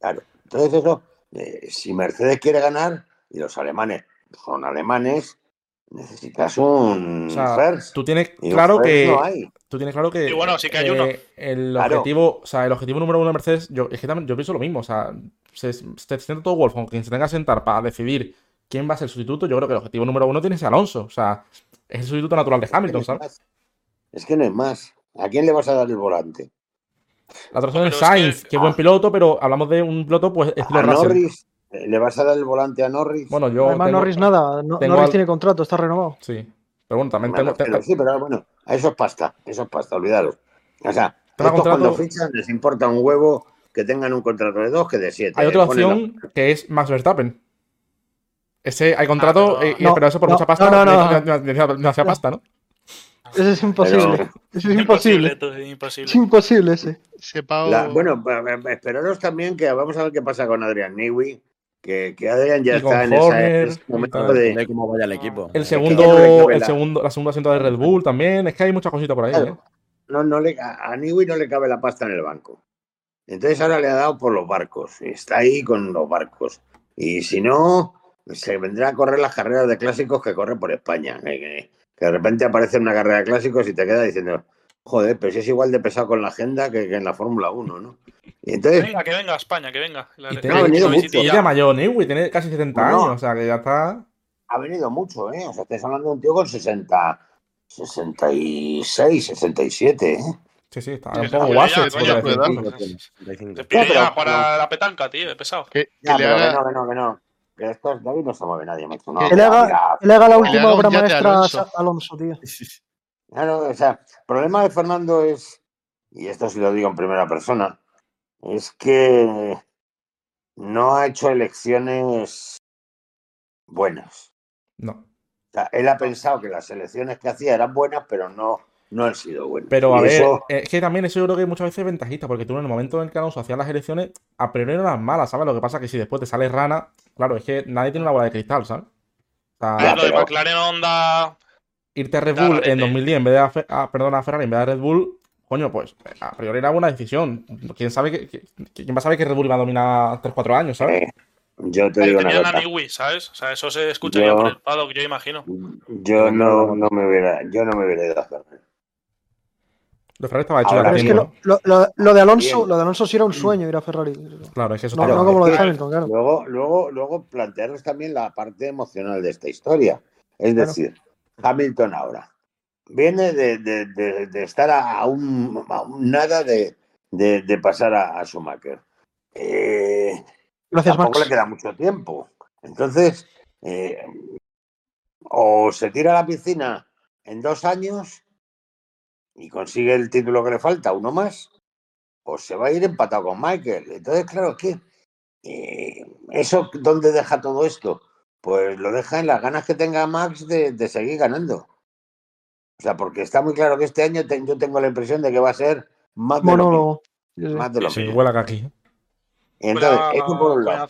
Claro. Entonces eso, eh, si Mercedes quiere ganar y los alemanes son alemanes, necesitas un O sea, first. Tú tienes claro que. no hay. Tú tienes claro que. Y bueno, sí que hay eh, uno. El Claro. objetivo, o sea, el objetivo número uno de Mercedes, yo, es que también, yo pienso lo mismo. O sea, se, se sienta todo Wolf, con quien se tenga que sentar para decidir quién va a ser el sustituto. Yo creo que el objetivo número uno tiene que ser Alonso. O sea, es el sustituto natural de Hamilton, ¿sabes? Es que no es más. ¿A quién le vas a dar el volante? La otra opción es Sainz, que- que es buen ah. piloto, pero hablamos de un piloto, pues, estilo A. Norris, ¿Le vas a dar el volante a Norris? Bueno, yo Además, tengo- Norris nada. No- Norris al- tiene contrato, está renovado. Sí. Pero bueno, también Bueno, tengo, pero sí, pero bueno, a eso es pasta, eso es pasta, olvidaros. O sea, estos contrato- cuando fichan les importa un huevo que tengan un contrato de dos que de siete. Hay otra Ponen la- opción que es Max Verstappen. Ese hay contrato, pero- eh, y- No, pero eso por no, mucha pasta. no, no, no. no- no- no- no hacía pasta, ¿no? Ese es imposible. Ese es imposible. Es imposible ese. Ese pavo. la- bueno, pa- pa- esperaros también que vamos a ver qué pasa con Adrián Newey, que, que Adrián ya está en esa- Horner en ese momento de... Cómo vaya el equipo. El Es que ya no le segundo, el la- segundo, la segunda asiento de Red Bull también. Es que hay muchas cositas por ahí. Claro. ¿eh? No, no le, a a Newey no le cabe la pasta en el banco. Entonces ahora le ha dado por los barcos. Está ahí con los barcos. Y si no, se vendrá a correr las carreras de clásicos que corre por España. Que de repente aparece una carrera de clásicos y te queda diciendo, joder, pero si es igual de pesado con la agenda que, que en la Fórmula 1, ¿no? Y Que entonces, venga, que venga a España, que venga. La- Y tiene- ha venido mucho. Es ya mayor, Newey, tiene casi 70 No. años. O sea, que ya está. ha venido mucho, ¿eh? O sea, estás hablando de un tío con 60, 66, 67, ¿eh? Sí, sí, está Sí, un sí, poco ya, guaso. ya, se coño, podría decir. cuidado. De pie pero- ya para la petanca, tío, de pesado. Que, Ya, no, que no, que no. Que estos David no se mueve nadie, macho. No, le haga, la última obra a maestra a Alonso. Sa- Alonso, tío. Claro, o sea, el problema de Fernando es, y esto sí lo digo en primera persona, es que no ha hecho elecciones buenas. No. O sea, él ha pensado que las elecciones que hacía eran buenas, pero no, no han sido buenas. Pero a Y ver, eso- es que también eso yo creo que muchas veces es ventajista, porque tú en el momento en el que Alonso hacía las elecciones, a priori eran malas, ¿sabes? Lo que pasa es que si después te sale rana, claro, es que nadie tiene una bola de cristal, ¿sabes? O sea, Ya, lo de McLaren Honda. irte a Red Claro, Bull en rarete. 2010 en vez de a, Fe- a- perdón, a Ferrari en vez de a Red Bull, coño, pues a priori era buena decisión. ¿Quién sabe que, que- quién va a saber que Red Bull iba a dominar 3-4 años, ¿sabes? eh, yo te Ahí digo una a cosa. Newey, ¿sabes? O sea, eso se escucha Yo- ya por el paddock, yo imagino. Yo no, no me hubiera, yo no me hubiera ido a hacer. De Ferrari estaba hecho Ahora, ya Pero es que tiempo, lo, lo- lo- lo de Alonso, Bien. lo de Alonso sí era un sueño ir a Ferrari. No, Claro, es que eso no Claro, como lo de Hamilton, claro. Luego, luego, luego plantearos también la parte emocional de esta historia. Es Claro. decir, Hamilton ahora viene de, de- de- de estar a un, a un nada de, de- de pasar a, a Schumacher. Eh, Gracias, tampoco Max. le queda mucho tiempo. Entonces, eh, o se tira a la piscina en dos años y consigue el título que le falta, uno más, o se va a ir empatado con Michael. Entonces, claro, es que eh, eso, ¿dónde deja todo esto? Pues lo deja en las ganas que tenga Max de, de seguir ganando. O sea, porque está muy claro que este año te- yo tengo la impresión de que va a ser más de lo mismo. Monólogo. Sí, sí. Más de lo Sí, mismo. huele a aquí. Entonces, eso por un lado.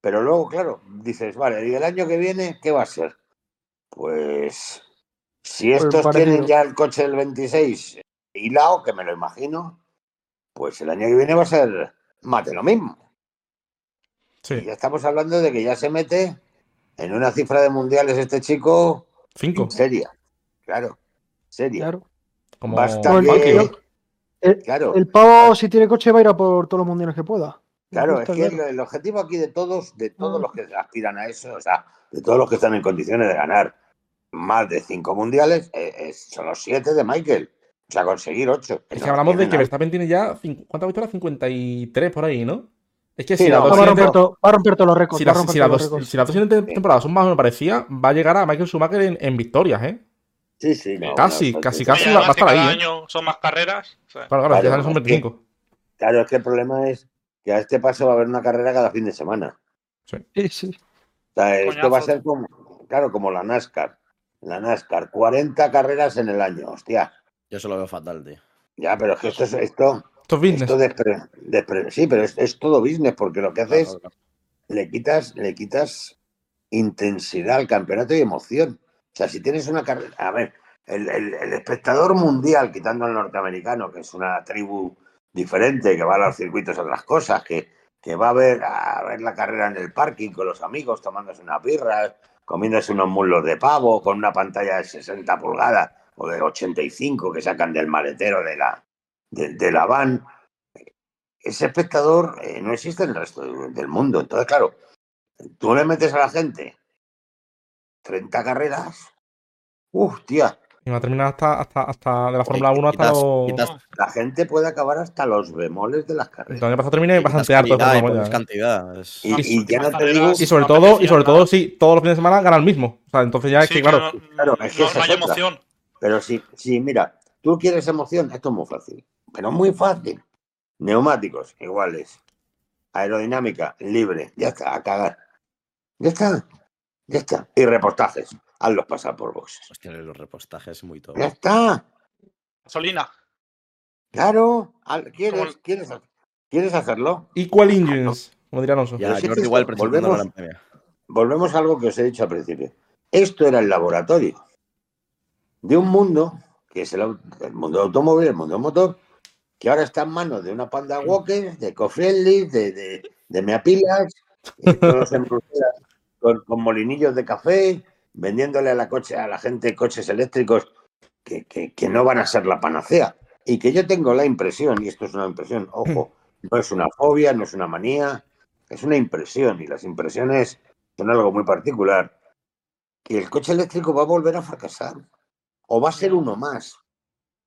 Pero luego, claro, dices, vale, ¿y el año que viene qué va a ser? Pues si estos tienen ya el coche del 26 hilado, que me lo imagino, pues el año que viene va a ser más de lo mismo. Y Sí, ya estamos hablando de que ya se mete en una cifra de mundiales este chico 5. seria. Claro, seria. Claro. Como Basta que- yo- el, Claro, el pavo, si tiene coche, va a ir a por todos los mundiales que pueda. claro, es que el, el objetivo aquí de todos, de todos Ah. los que aspiran a eso, o sea, de todos los que están en condiciones de ganar más de cinco mundiales, eh, es- son los siete de Michael. O sea, conseguir ocho. Es que No, hablamos de que Verstappen tiene ya. ¿Cuántas victorias? 53 por ahí, ¿no? Es que Sí, si, no, las dos va, a romper to- va a romper todos los récords. si va a las- romper si los dos- si las dos siguientes temporadas son más o menos parecidas, va a llegar a Michael Schumacher en, en victorias, ¿eh? Sí, sí, no, Casi, no, casi, casi va- a estar ahí, cada ¿eh? año son más carreras. o sea, Claro, claro, Claro, ya son es que- 25. Claro, es que el problema es que a este paso va a haber una carrera cada fin de semana. Sí, sí. O sea, esto va a ser como, claro, como la NASCAR. La NASCAR, 40 carreras en el año, hostia. Yo eso lo veo fatal, tío. Ya, pero es que esto es esto, Esto es business. esto despre- despre- sí, pero es, es todo business, porque lo que haces, Claro, claro. le quitas, le quitas intensidad al campeonato y emoción. O sea, si tienes una carrera, a ver, el, el- el espectador mundial, quitando al norteamericano, que es una tribu diferente, que va a los circuitos a otras cosas, que, que va a ver, a ver la carrera en el parking con los amigos, tomándose unas birras, comiéndose unos muslos de pavo, con una pantalla de 60 pulgadas o de 85 que sacan del maletero de la, de, la van. Ese espectador eh, no existe en el resto de- del mundo. Entonces, claro, tú le metes a la gente 30 carreras, uff, tía, Y va a terminar hasta, hasta, hasta de la Fórmula 1 hasta Quitas- los. quitas- La gente puede acabar hasta los bemoles de las El carreras. año pasado terminé quitas bastante harto y no sobre No todo, y sobre todo, sí, todos los fines de semana gana el mismo. O sea, entonces ya es Sí, que, claro. no, claro, es que no- no es hay otra. emoción. Pero sí, sí, mira, tú quieres emoción, esto es muy fácil. Pero muy fácil. Neumáticos, iguales. Aerodinámica, libre. Ya está, a cagar. Ya está. Ya está. Y repostajes. Hazlos pasar por boxes. Hostia, los repostajes muy top. Ya está. Gasolina. Claro. ¿Quieres, quieres, ¿Quieres hacerlo? Equal engines, como. Ya, Jordi que igual la volvemos-. Volvemos a algo que os he dicho al principio. Esto era el laboratorio de un mundo, que es el, mundo automóvil, el mundo motor, que ahora está en manos de una panda walkers, de co-friendly, de, de, de meapilas, y todos en Bruselas con, con molinillos de café, vendiéndole a la, coche, a la gente coches eléctricos que, que- que no van a ser la panacea. Y que yo tengo la impresión, y esto es una impresión, ojo, no es una fobia, no es una manía, es una impresión, y las impresiones son algo muy particular, que el coche eléctrico va a volver a fracasar, o va a ser uno más.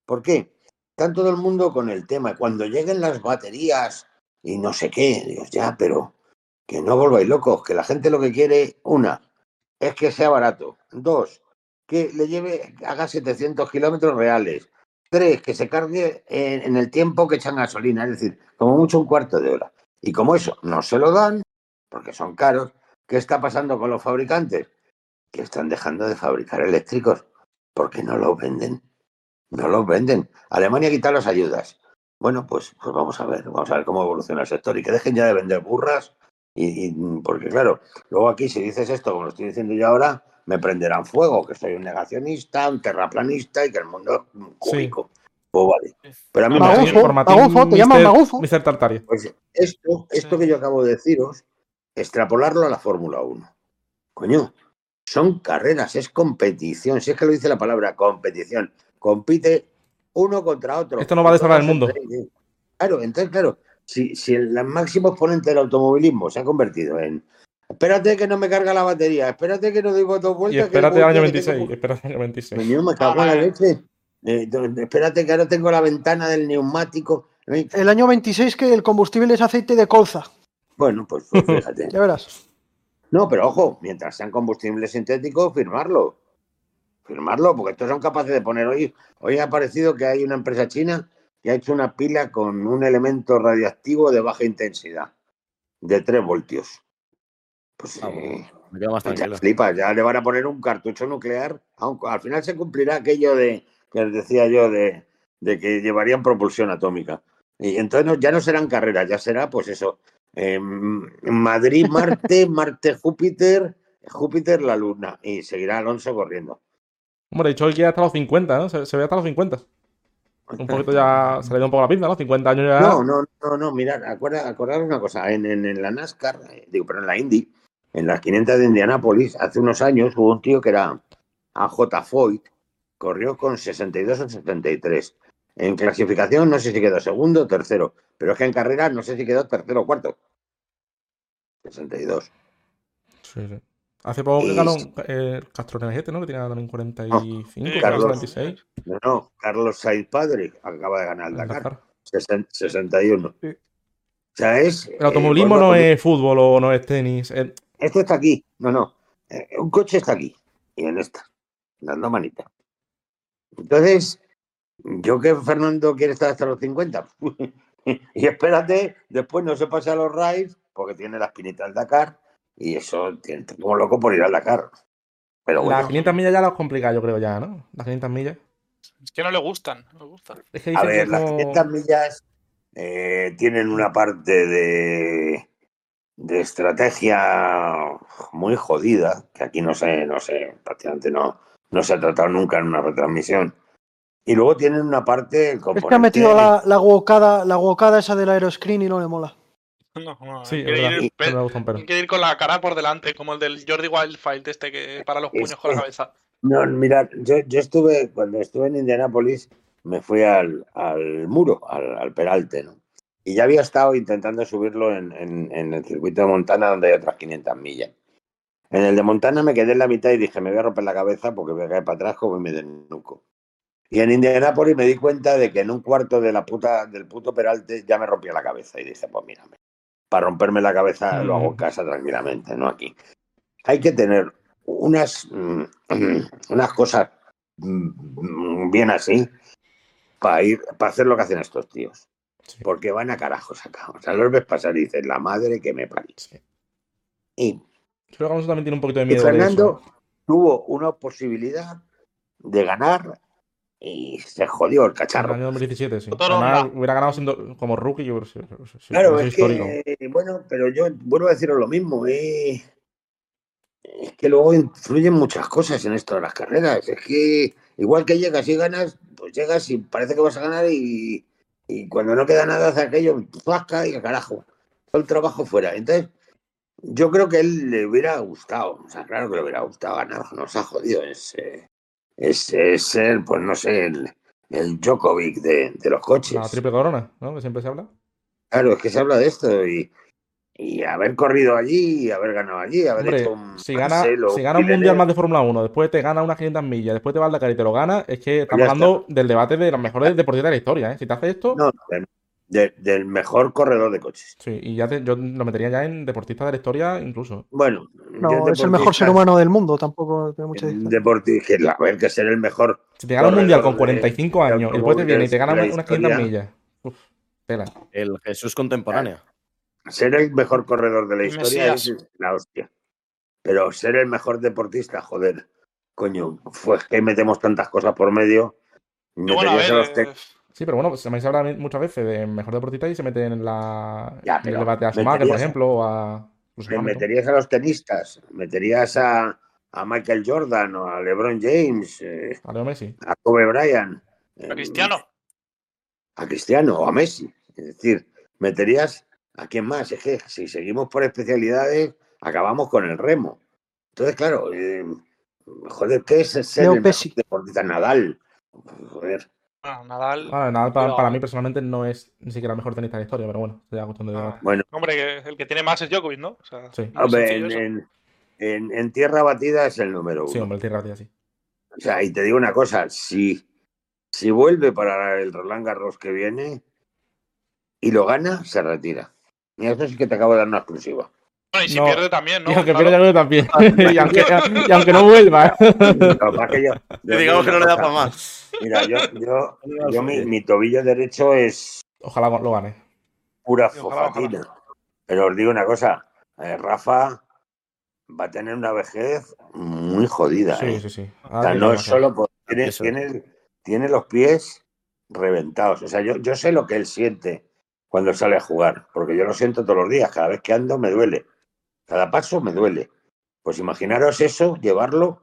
¿Por qué? Está todo el mundo con el tema, cuando lleguen las baterías y no sé qué, digo, ya, pero que no volváis locos, que la gente lo que quiere, una, es que sea barato, dos, que le lleve, haga 700 kilómetros reales, tres, que se cargue en, el tiempo que echan gasolina, es decir, como mucho un cuarto de hora. Y como eso no se lo dan, porque son caros, ¿qué está pasando con los fabricantes? Que están dejando de fabricar eléctricos porque no los venden. No los venden. Alemania quita las ayudas. Bueno, pues, pues vamos a ver, vamos a ver cómo evoluciona el sector y que dejen ya de vender burras. Y, y- porque claro, luego aquí si dices esto, como lo estoy diciendo yo ahora, me prenderán fuego, que soy un negacionista, un terraplanista y que el mundo es un cúbico. Pues vale. Pero a mí me Magufo, Martín, Magufo, te llaman Mr. Magufo. Mr. Tartaria. pues esto, esto Sí. que yo acabo de deciros, extrapolarlo a la Fórmula 1. Coño, son carreras, es competición. Si es que lo dice la palabra competición. Compite uno contra otro. Esto no va a desatar el mundo. Claro, entonces, claro, si, si el máximo exponente del automovilismo se ha convertido en espérate que no me carga la batería, espérate que no doy dos vueltas. Y que espérate voy al año que tengo 26. Espérate año 26. Coño, me cago en la Ahora, leche. Eh, espérate que ahora tengo la ventana del neumático. El año 26 que el combustible es aceite de colza. Bueno, pues, pues fíjate. Ya verás. No, pero ojo, mientras sean combustibles sintéticos, firmarlo. Firmarlo, porque estos son capaces de poner hoy. Hoy ha aparecido que hay una empresa china que ha hecho una pila con un elemento radiactivo de baja intensidad, de 3 voltios. Pues Ah, eh, me quedo más pues ya flipas, ya le van a poner un cartucho nuclear. Aunque al final se cumplirá aquello de que les decía yo de, de que llevarían propulsión atómica. Y entonces no- ya no serán carreras, ya será pues eso. eh, Madrid, Marte, Marte, Júpiter, Júpiter, la Luna. Y seguirá Alonso corriendo. Hombre, de hecho, hoy queda hasta los 50, ¿no? Se, se ve hasta los 50. Un poquito ya se le dio un poco la pinta, ¿no? 50 años ya. No, no, no, no, mirad, acuerda, acordaros una cosa, en, en, en la NASCAR, eh, digo, pero en la Indy, en las 500 de Indianápolis, hace unos años hubo un tío que era AJ Foyt, corrió con 62 o 73. En clasificación no sé si quedó segundo o tercero, pero es que en carrera no sé si quedó tercero o cuarto. 62. Sí, sí. Hace poco que eh, Castro Energete, ¿no? Que tenía también 45, Sí, creo, Carlos. 46. No, no, Carlos Sainz Padre acaba de ganar el Dakar, Dakar. sesen- 61. Sí. O sea, es... El automovilismo eh, no es fútbol o no es tenis. es- Esto está aquí. No, no. Eh, un coche está aquí. Y en esta. Dando manita. Entonces, yo que Fernando quiere estar hasta los 50. y espérate, después no se pase a los raids porque tiene la espinita del Dakar. Y eso como loco por ir al Dakar. Pero bueno, Las 500 millas ya las complica, yo creo ya, ¿no? Las 500 millas. Es que no le gustan. No le gustan. Es que a ver, que las como- 500 millas eh, tienen una parte de, de estrategia muy jodida, que aquí no sé, no sé, prácticamente no, no se ha tratado nunca en una retransmisión. Y luego tienen una parte. el Es que ha componente- metido la, la guocada, la guocada esa del aeroscreen y no le mola. No, no, Sí, que verdad. ir- con la cara por delante, como el del Jordi Wildfire este que para los puños con la cabeza. No, mirad, yo, yo estuve, cuando estuve en Indianápolis, me fui al, al muro, al, al peralte, ¿no? Y ya había estado intentando subirlo en, en- en el circuito de Montana, donde hay otras 500 millas. En el de Montana me quedé en la mitad y dije, me voy a romper la cabeza porque voy a caer para atrás como me desnuco. Y en Indianápolis me di cuenta de que en un cuarto de la puta, del puto Peralte ya me rompía la cabeza. Y dije, pues mírame, para romperme la cabeza lo hago en Mm. casa tranquilamente, no aquí. Hay que tener unas, mm, unas cosas mm, bien así para ir, para hacer lo que hacen estos tíos. Sí. Porque van a carajos acá. O sea, los ves pasar y dices, la madre que me parió. Sí. Y Creo que también tiene un poquito de y miedo de Fernando eso. tuvo una posibilidad de ganar y se jodió el En cacharro. el año 2017, sí. Además, hubiera ganado siendo como rookie, yo creo Claro, es que, bueno, pero yo vuelvo a deciros lo mismo. eh, Es que luego influyen muchas cosas en esto de las carreras. Es que igual que llegas y ganas, pues llegas y parece que vas a ganar y, y cuando no queda nada hace aquello, zasca y al carajo. Todo el trabajo fuera. Entonces, yo creo que él le hubiera gustado. O sea, claro que le hubiera gustado ganar. Nos ha jodido. Es, eh, es, es ser, pues no sé, el, el Djokovic de, de los coches. La triple corona, ¿no? Que siempre se habla. Claro, es que se habla de esto y, y haber corrido allí, y haber ganado allí, haber Hombre, hecho un si gana, Mansell o si gana un mundial más de Fórmula 1, después te gana unas 500 millas, después te va al Dakar y te lo gana, es que estamos está. hablando del debate de los mejores deportistas de la historia, ¿eh? Si te hace esto, No, de- de- del mejor corredor de coches. sí, y ya te- yo lo metería ya en deportista de la historia incluso. Bueno, No, es el mejor ser humano del mundo, tampoco tiene mucha diferencia. Deportista, a ver, que ser el mejor. Si te gana un mundial con de- 45 de años y después te viene y te gana unas la 500 historia. millas, uf, tela. El Jesús contemporáneo. Ser el mejor corredor de la historia es la hostia. Pero ser el mejor deportista, joder, coño, pues que metemos tantas cosas por medio. Y bueno, a meterías a los ver, eh, Sí, pero bueno, pues se habla muchas veces de mejor deportista y se mete en, la, Ya, en el debate a Schumacher, por meterías- ejemplo, o a. ¿Me Hamilton. meterías a los tenistas? ¿Meterías a, a Michael Jordan o a LeBron James? eh, A Leo Messi. a Kobe Bryant? a Cristiano. A Cristiano o a Messi. Es decir, meterías a quién más. Es que si seguimos por especialidades, acabamos con el remo. Entonces, claro, eh, joder, ¿qué es ser Leo el mejor Pesci. deportista Nadal? Joder. Bueno, Nadal. Ah, Nadal para, Pero- para mí personalmente no es ni siquiera el mejor tenista de la historia, pero bueno, sería cuestión de Ah, debate. Bueno, Hombre, que el que tiene más es Djokovic, ¿no? O sea, Sí. no es hombre, sencillo en, en- en- en tierra batida es el número uno. Sí, hombre, el tierra batida, sí. O sea, y te digo una cosa, si, si vuelve para el Roland Garros que viene y lo gana, se retira. Mira, eso sí que te acabo de dar una exclusiva. Bueno, y si no. pierde también, ¿no? y aunque Claro. pierda yo también. y, aunque, y aunque no vuelva. Es que yo- yo digamos que no le da para más. Mira, yo, yo, yo mi, mi tobillo derecho es Ojalá lo gane. pura Sí, ojalá, fofatina. Pero os digo una cosa, eh, Rafa va a tener una vejez muy jodida. Sí, ¿eh? sí, sí. O sea, no es solo por, tiene, Eso. tiene, tiene los pies reventados. O sea, yo, yo sé lo que él siente cuando sale a jugar, porque yo lo siento todos los días. Cada vez que ando me duele. Cada paso me duele. Pues imaginaros eso, llevarlo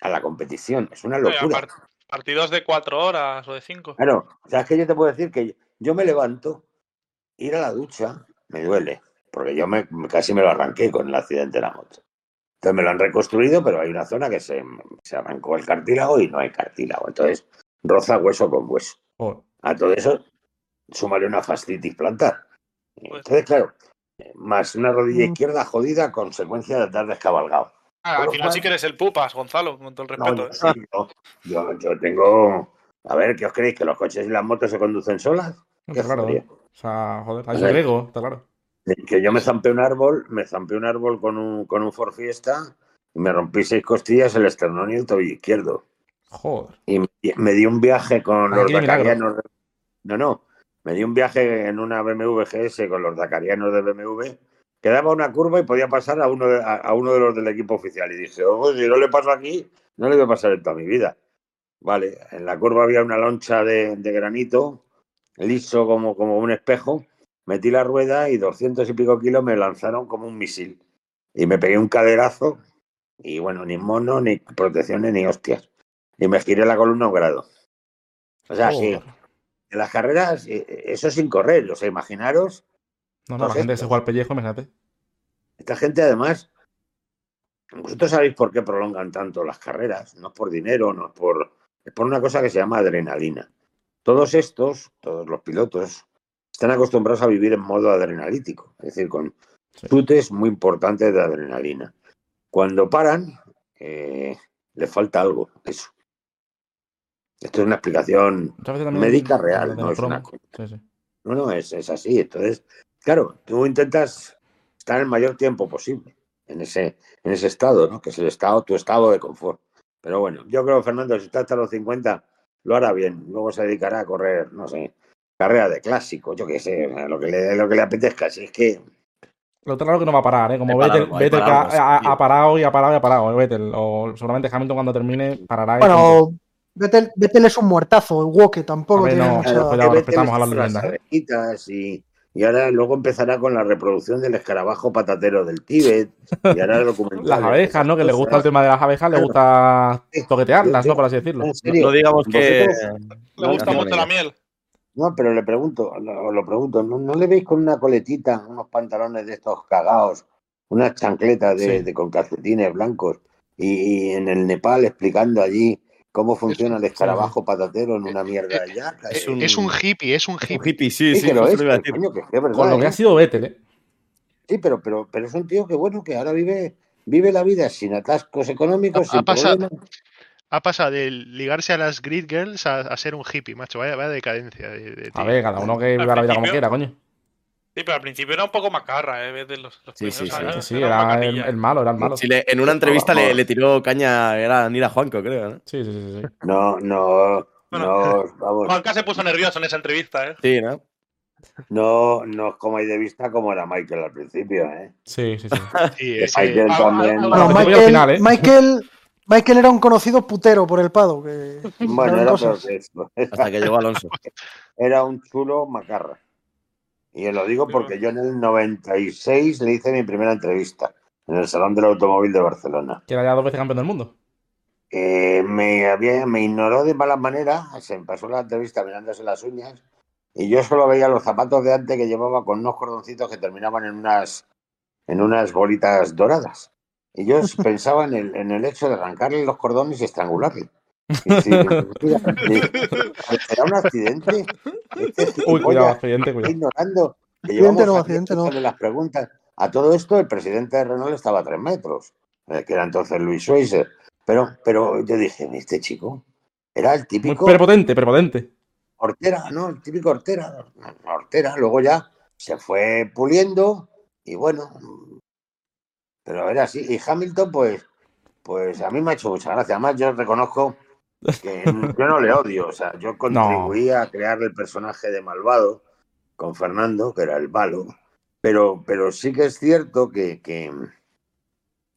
a la competición. Es una locura. Partidos de cuatro horas o de cinco. Claro, o sea, es que yo te puedo decir que yo me levanto, ir a la ducha, me duele, porque yo me, casi me lo arranqué con el accidente de la moto. Entonces me lo han reconstruido, pero hay una zona que se, se arrancó el cartílago y no hay cartílago. Entonces roza hueso con hueso. Joder. A todo eso, súmale una fascitis plantar. Pues- Entonces, claro, más una rodilla Mm. izquierda jodida a consecuencia de estar descabalgado. Ah, al final sí cual- que eres el pupas, Gonzalo, con todo el No, respeto. yo, ¿eh? sí, yo, tengo... A ver, ¿qué os creéis? ¿Que los coches y las motos se conducen solas? Qué Está claro. O sea, joder, hay ver. riesgo, está claro. Que yo me zampé un árbol, me zampé un árbol con un, con un Ford Fiesta y me rompí seis costillas, el esternón y el tobillo izquierdo. Joder. Y me- me di un viaje con Aquí los de- No, no. Me di un viaje en una BMW GS con los dakarianos de BMW. Que daba una curva y podía pasar a uno de, a, a uno de los del equipo oficial. Y dije, ojo, si no le paso aquí, no le voy a pasar en toda mi vida. Vale, en la curva había una loncha de, de granito, liso como, como un espejo. Metí la rueda y 200 y pico kilos me lanzaron como un misil. Y me pegué un caderazo. Y bueno, ni mono, ni protecciones, ni hostias y me giré la columna a un grado. O sea, sí, en las carreras, eh, eso sin correr. O sea, imaginaros, No, no, la gente se juega al pellejo, imagínate. esta gente además, vosotros sabéis por qué prolongan tanto las carreras. No es por dinero, no es por... Es por una cosa que se llama adrenalina. Todos estos, todos los pilotos, están acostumbrados a vivir en modo adrenalítico. Es decir, con Sí. chutes muy importantes de adrenalina. Cuando paran, eh, le falta algo, eso. Esto es una explicación médica real, no es una sí. No, no, es, es así. Entonces, claro, tú intentas estar el mayor tiempo posible en ese, en ese estado, ¿no? Que es el estado, tu estado de confort. Pero bueno, yo creo Fernando, si está hasta los 50, lo hará bien. Luego se dedicará a correr, no sé, carrera de clásico, yo qué sé, lo que le, lo que le apetezca. Si es que Lo otro claro que no va a parar, ¿eh? Como Vettel, ha, ha- sí. ha parado y ha parado y ha parado, ¿eh? Vettel. O seguramente Hamilton cuando termine parará. Bueno, Vettel, Vettel es un muertazo, el Woke tampoco A ver, tiene no, mucha... respetamos a las leyendas, y, y ahora luego empezará con la reproducción del escarabajo patatero del Tíbet y ahora el documental. Las abejas, ¿no? Que le gusta el tema de las abejas, le gusta toquetearlas, ¿no? Por así decirlo. No digamos que. Le gusta mucho la miel. No, pero le pregunto, lo, lo pregunto, ¿no, no le veis con una coletita, unos pantalones de estos cagados, unas chancletas de, Sí. de- con calcetines blancos y, y en el Nepal explicando allí cómo funciona el escarabajo patatero en una mierda? Es y- un, es un hippie, es un Un hippie. hippie, sí, Sí, sí, lo es, lo coño, que es que es verdad, Con lo que ¿eh? ha sido Vettel, ¿eh? Sí, pero, pero, pero es un tío que bueno, que ahora vive, vive la vida sin atascos económicos, Ha- sin ha pasado- problemas. Ha pasado de ligarse a las Grid Girls a, a ser un hippie, macho. Vaya, vaya decadencia de, de A ver, cada uno que viva la vida como quiera, coño. Sí, pero al principio era un poco macarra, ¿eh? De los, los Sí, sí, sí. años, sí, era era el, malo, era el malo. Sí, le- en una entrevista le, le tiró caña, era Nira Juanco, creo, ¿no? Sí, sí, sí. sí. No, no, Bueno. no, vamos, Juanca se puso nervioso en esa entrevista, ¿eh? Sí, ¿no? no, no os comáis de vista como era Michael al principio, ¿eh? Sí, sí, sí. Michael Ah, también. ah, ah, Bueno, Michael, final, ¿eh? Michael, Michael era un conocido putero por el Pado. Que Bueno, era peor que esto. Hasta que llegó Alonso. Era un chulo macarra. Y os lo digo porque yo en el 96 le hice mi primera entrevista en el Salón del Automóvil de Barcelona. Que era ya dos veces campeón del mundo. Eh, me, había, me ignoró de mala manera, se me pasó la entrevista mirándose las uñas y yo solo veía los zapatos de antes que llevaba con unos cordoncitos que terminaban en unas, en unas bolitas doradas. Y yo pensaba en el, en el hecho de arrancarle los cordones y estrangularle. Sí, ¿Será un accidente? Este Uy, gilipollas cuidado, accidente, está cuidado. ignorando que Accidente llevamos no, accidente no. las preguntas. A todo esto, el presidente de Renault estaba a tres metros, eh, que era entonces Luis Schweizer. Pero, pero yo dije, este chico era el Muy típico prepotente, prepotente. Hortera, ¿no? El típico Hortera. Hortera, luego ya se fue puliendo y bueno, pero era así. Y Hamilton, pues, pues a mí me ha hecho mucha gracia. Además, yo reconozco que yo no le odio. O sea, yo contribuí a crear el personaje de malvado con Fernando, que era el malo. Pero, pero sí que es cierto que, que,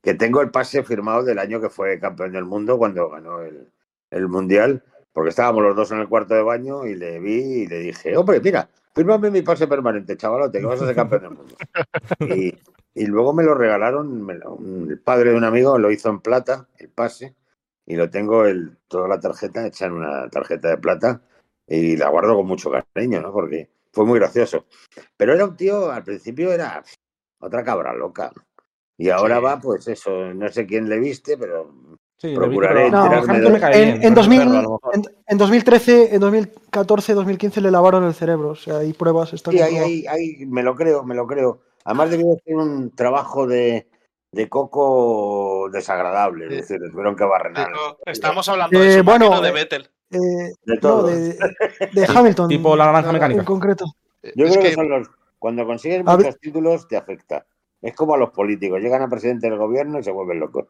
que tengo el pase firmado del año que fue campeón del mundo cuando ganó el, el mundial, porque estábamos los dos en el cuarto de baño y le vi y le dije, hombre, mira, fírmame mi pase permanente, chavalote, que vas a ser campeón del mundo. Y, y luego me lo regalaron, me lo- un- el padre de un amigo lo hizo en plata, el pase, y lo tengo el, toda la tarjeta hecha en una tarjeta de plata y la guardo con mucho cariño, ¿no? Porque fue muy gracioso. Pero era un tío, al principio era otra cabra loca. Y ahora Sí. va, pues eso, no sé quién le viste, pero Sí, Procuraré vi, pero No, enterarme de- En, en pero 2000 perro, a lo mejor. en, en 2013, en 2014, 2015 le lavaron el cerebro. O sea, hay pruebas. Está Sí, ahí, ahí, ahí, me lo creo, me lo creo. Además debió de ser un trabajo de, de coco desagradable, es decir, tuvieron que barrenar. No, estamos hablando Eh, de su bueno, máquina de eh, Vettel. Eh, De no, todo. de, de Hamilton. tipo la naranja en mecánica. concreto. Yo es creo que, que son los, cuando consigues ver- muchos títulos te afecta. Es como a los políticos, llegan a presidente del gobierno y se vuelven locos.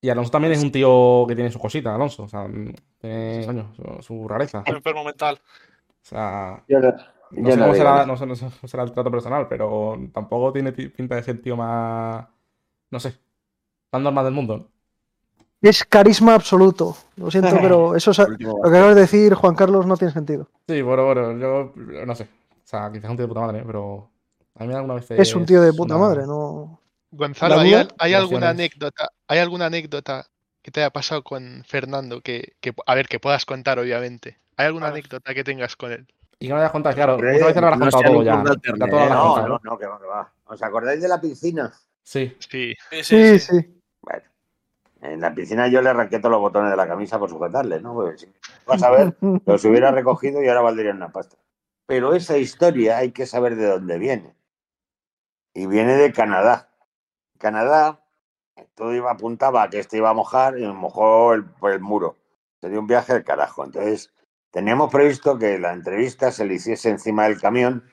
Y Alonso también es un tío que tiene sus cositas, Alonso. O sea, tiene, coño, su, su rareza. Un enfermo mental. O sea, Yo no, sé no será, no sé, no sé cómo será el trato personal, pero tampoco tiene ti- pinta de ser el tío más. No sé. Más normal del mundo. ¿no? Es carisma absoluto. Lo siento, pero eso es, lo que acabas de decir, Juan Carlos, no tiene sentido. Sí, bueno, bueno, yo no sé. O sea, quizás es un tío de puta madre, ¿eh? pero a mí alguna vez Es un tío de puta madre, ¿no? Gonzalo, ¿La ¿hay, alguna anécdota? ¿Hay alguna anécdota que te haya pasado con Fernando que, que- a ver, que puedas contar, obviamente? ¿Hay alguna A ver. anécdota que tengas con él? Y que no me hayas contado, claro. Muchas veces lo habrás no contado todo ya. No, no, ¿no? no, que va, que va. ¿Os acordáis de la piscina? Sí. Sí. Sí, sí. Bueno, en la piscina yo le arranqué todos los botones de la camisa por sujetarle, ¿no? Pues, si vas a ver, los hubiera recogido y ahora valdrían una pasta. Pero esa historia hay que saber de dónde viene. Y viene de Canadá. Canadá, todo iba, apuntaba a que este iba a mojar y mojó el, el muro. sería un viaje del carajo. Entonces, teníamos previsto que la entrevista se le hiciese encima del camión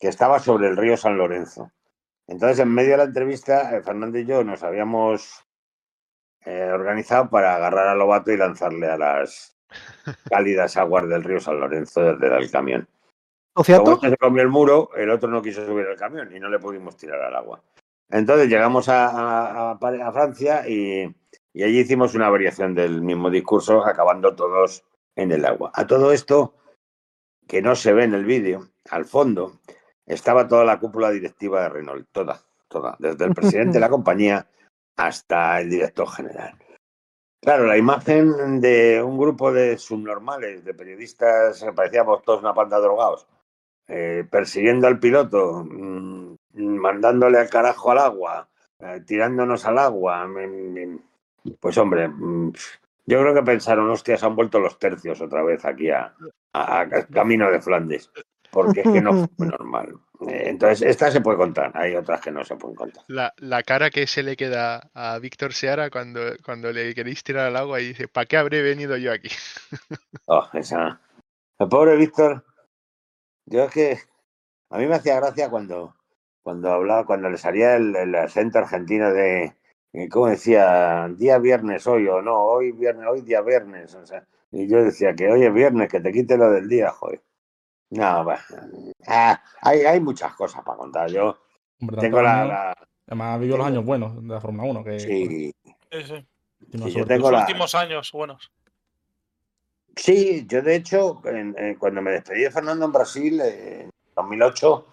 que estaba sobre el río San Lorenzo. Entonces, en medio de la entrevista, eh, Fernando y yo nos habíamos eh, organizado para agarrar a Lobato y lanzarle a las cálidas aguas del río San Lorenzo desde el camión. ¿Lo Como cierto? este se comió el muro, el otro no quiso subir al camión y no le pudimos tirar al agua. Entonces llegamos a, Francia y, y allí hicimos una variación del mismo discurso, acabando todos en el agua. A todo esto, que no se ve en el vídeo, al fondo estaba toda la cúpula directiva de Renault, toda, toda, desde el presidente de la compañía hasta el director general. Claro, la imagen de un grupo de subnormales, de periodistas, parecíamos todos una panda de drogados, eh, persiguiendo al piloto, mm, mandándole al carajo al agua, eh, tirándonos al agua. me- me- Pues hombre, mm, yo creo que pensaron, hostia, se han vuelto los tercios otra vez aquí a, a- a camino de Flandes, porque es que no fue normal. Eh, Entonces, esta se puede contar, hay otras que no se pueden contar. La, la cara que se le queda a Víctor Seara cuando, cuando le queréis tirar al agua y dice, ¿para qué habré venido yo aquí? Oh, esa. El pobre Víctor, yo es que a mí me hacía gracia cuando, cuando hablaba, cuando le salía el, el acento argentino de, eh, ¿cómo decía? Día viernes hoy o no, hoy viernes, hoy día viernes. O sea, y yo decía que hoy es viernes, que te quite lo del día, joder. No, va. Ah, hay, hay muchas cosas para contar. Yo Hombre, tengo la, la- Además, vivió los tengo- años buenos de la Fórmula 1. Que, sí, Sí, sí. tiene una sí, yo tengo Los la, últimos años buenos. Sí, yo de hecho, en- en- cuando me despedí de Fernando en Brasil, eh, en 2008,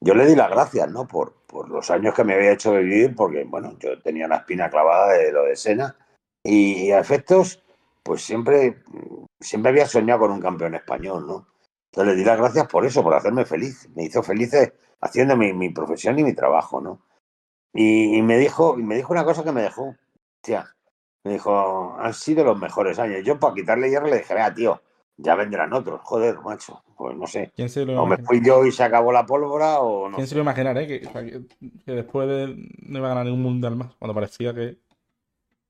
yo le di las gracias, ¿no? Por, por los años que me había hecho vivir, porque, bueno, yo tenía la espina clavada de lo de Sena. Y, a efectos, pues siempre, siempre había soñado con un campeón español, ¿no? Entonces le di las gracias por eso, por hacerme feliz. Me hizo feliz haciendo mi, mi profesión y mi trabajo, ¿no? Y, y me dijo, y me dijo una cosa que me dejó, tía, me dijo, han sido los mejores años. Yo para quitarle hierro le dije, vea, tío, ya vendrán otros. Joder, macho. Pues no sé. ¿Quién se lo O me fui yo y se acabó la pólvora o no. ¿Quién se lo iba a imaginar, eh? Que, o sea, que- que después de, no iba a ganar ningún mundial más. Cuando parecía que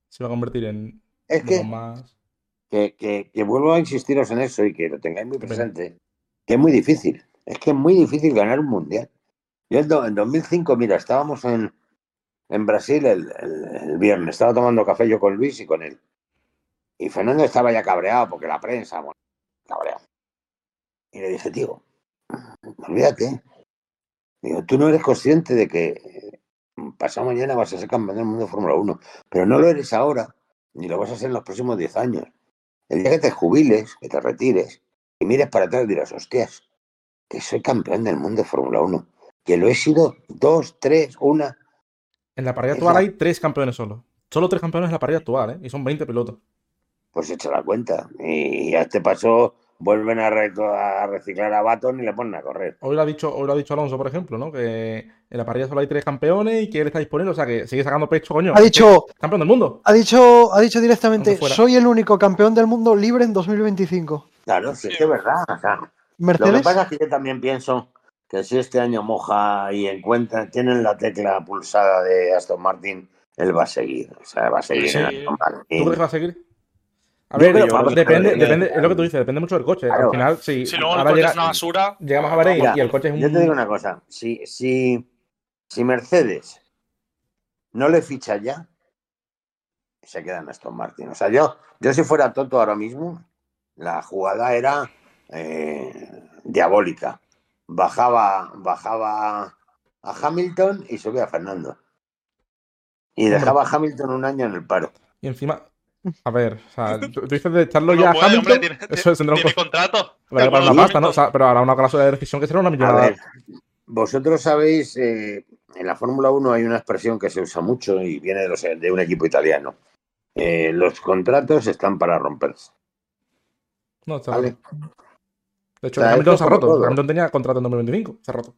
se iba a convertir en Es que, más. que, que vuelvo a insistiros en eso y que lo tengáis muy presente, que es muy difícil. Es que es muy difícil ganar un mundial. Yo en, do- en 2005, mira, estábamos en, en Brasil el, el- el viernes, estaba tomando café yo con Luis y con él. Y Fernando estaba ya cabreado porque la prensa, bueno, cabreado. Y le dije, tío, olvídate. Digo, tú no eres consciente de que eh, pasado mañana vas a ser campeón del mundo de Fórmula 1, pero no lo eres ahora, ni lo vas a ser en los próximos 10 años. El día que te jubiles, que te retires, y mires para atrás y dirás, hostias, que soy campeón del mundo de Fórmula 1, que lo he sido dos, tres, una. En la parrilla actual la- hay tres campeones solo. Solo tres campeones en la parrilla actual, ¿eh? Y son 20 pilotos. Pues echa la cuenta. Y a este paso vuelven a, re- a reciclar a Baton y le ponen a correr. Hoy lo ha dicho, hoy lo ha dicho Alonso, por ejemplo, ¿no? Que en la parrilla solo hay tres campeones y que él está disponible. O sea, que sigue sacando pecho, coño. Ha dicho, Campeón del mundo. ha dicho, ha dicho directamente, soy el único campeón del mundo libre en 2025. Claro, sí, es que es verdad. o sea, Lo que Mercedes, pasa es que yo también pienso que si este año moja y encuentra, tienen la tecla pulsada de Aston Martin, él va a seguir. O sea, va a seguir Sí. en Aston ¿Tú Martin. crees que va a seguir? A Yo ver, que- depende, depende, es lo que tú dices, depende mucho del coche. Claro. Al final, si, Si luego el coche llega- es una basura. llegamos a Mira, y el coche es un. Yo te digo una cosa, si, si, si Mercedes no le ficha ya, se queda en Aston Martin. O sea, yo, yo si fuera Toto ahora mismo, la jugada era eh, diabólica. Bajaba, bajaba a Hamilton y subía a Fernando. Y dejaba a Hamilton un año en el paro. Y encima, a ver, o sea, tú, tú dices de echarlo No ya a Hamilton, hombre, tiene, eso tendrá un contrato. Pagar Bueno, una pasta, ¿no? O Hamilton. sea, pero habrá una cláusula de decisión que será una A millonada. ver, vosotros sabéis, eh, en la Fórmula 1 hay una expresión que se usa mucho y viene de, los- de un equipo italiano. Eh, los contratos están para romperse. No, está ¿vale? roto. De hecho, O sea, Hamilton se ha roto. todo. Hamilton tenía contrato en 2025, se ha roto.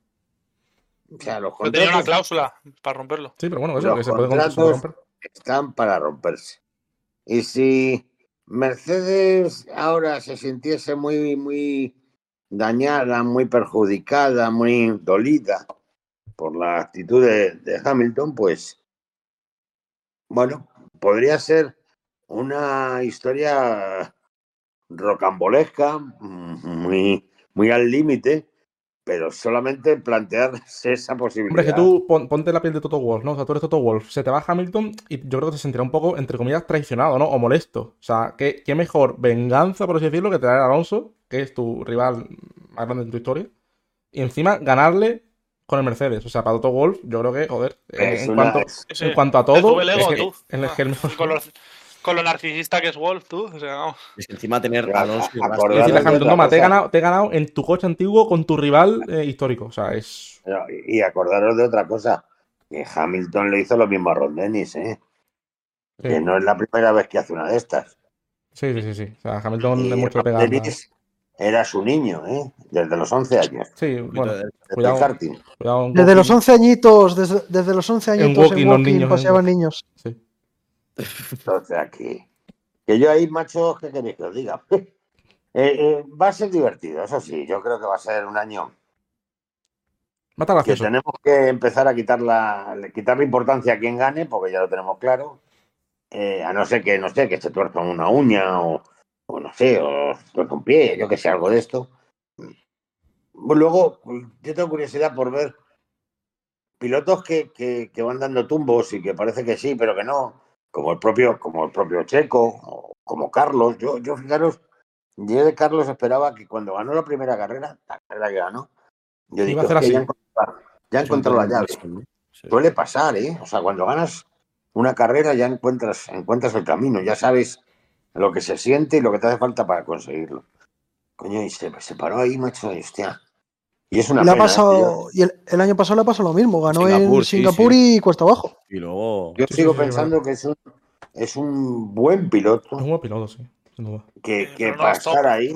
O sea, los Pero tenía una contratos cláusula para romperlo. Sí, pero bueno, eso, Los que se puede, contratos- romper. están para romperse. Y si Mercedes ahora se sintiese muy, muy dañada, muy perjudicada, muy dolida por la actitud de, de Hamilton, pues, bueno, podría ser una historia rocambolesca, muy, muy al límite, pero solamente plantearse esa posibilidad. Hombre, es que tú pon- ponte la piel de Toto Wolff, ¿no? O sea, tú eres Toto Wolff. Se te va Hamilton y yo creo que te sentirá un poco, entre comillas, traicionado, ¿no? O molesto. O sea, ¿qué, qué mejor venganza, por así decirlo, que traer a Alonso, que es tu rival más grande en tu historia. Y encima ganarle con el Mercedes. O sea, para Toto Wolff, yo creo que, joder, Es en, una- cuanto, es- Sí, en cuanto a Te todo, sube el ego, es en el que el mejor- con, con lo narcisista que es Wolf, tú. O sea, vamos. Es que encima tener a Alonso y decirle a Hamilton, toma, te he, ganado, te he ganado en tu coche antiguo con tu rival eh, histórico. O sea, es. No, y acordaros de otra cosa, que Hamilton le hizo lo mismo a Ron Dennis, ¿eh? Sí, que no es la primera vez que hace una de estas. sí, sí, sí. sí. O sea, Hamilton es mucho Ron pegar. Dennis era su niño, ¿eh? desde los 11 años. Sí, bueno, desde cuidado. cuidado. en Desde los walking. 11 añitos, desde, desde los 11 En añitos en walking, walking, los niños, paseaban niños. Sí. Entonces aquí. Que yo ahí, macho, ¿qué queréis que os diga? Eh, eh, va a ser divertido, eso sí. Yo creo que va a ser un año Va a estar que tenemos que empezar a quitar la, quitarle importancia a quien gane, porque ya lo tenemos claro. Eh, a no ser que, no sé, que se tuerza una uña o, o no sé, o se tuerza un pie, yo que sé, algo de esto. Luego, yo tengo curiosidad por ver pilotos que, que, que van dando tumbos y que parece que sí, pero que no, como el propio, como el propio Checo, o como Carlos. Yo, yo fijaros, yo de Carlos esperaba que cuando ganó la primera carrera, la carrera que ganó, yo digo, a hacer "Es que ya así". encontró, ya encontró la llave. Sí. Suele pasar, ¿eh? O sea, cuando ganas una carrera ya encuentras, encuentras el camino, ya sabes lo que se siente y lo que te hace falta para conseguirlo. Coño, y se, se paró ahí, macho, y hostia. Y es una Y, le ha pena, pasado, y el, el año pasado le pasó lo mismo. Ganó Singapur, en sí, Singapur y cuesta abajo. Y luego. Yo Sí, sigo sí, sí, pensando que es un, es un buen piloto Es un buen piloto, sí, sin duda. que, que no estar ahí.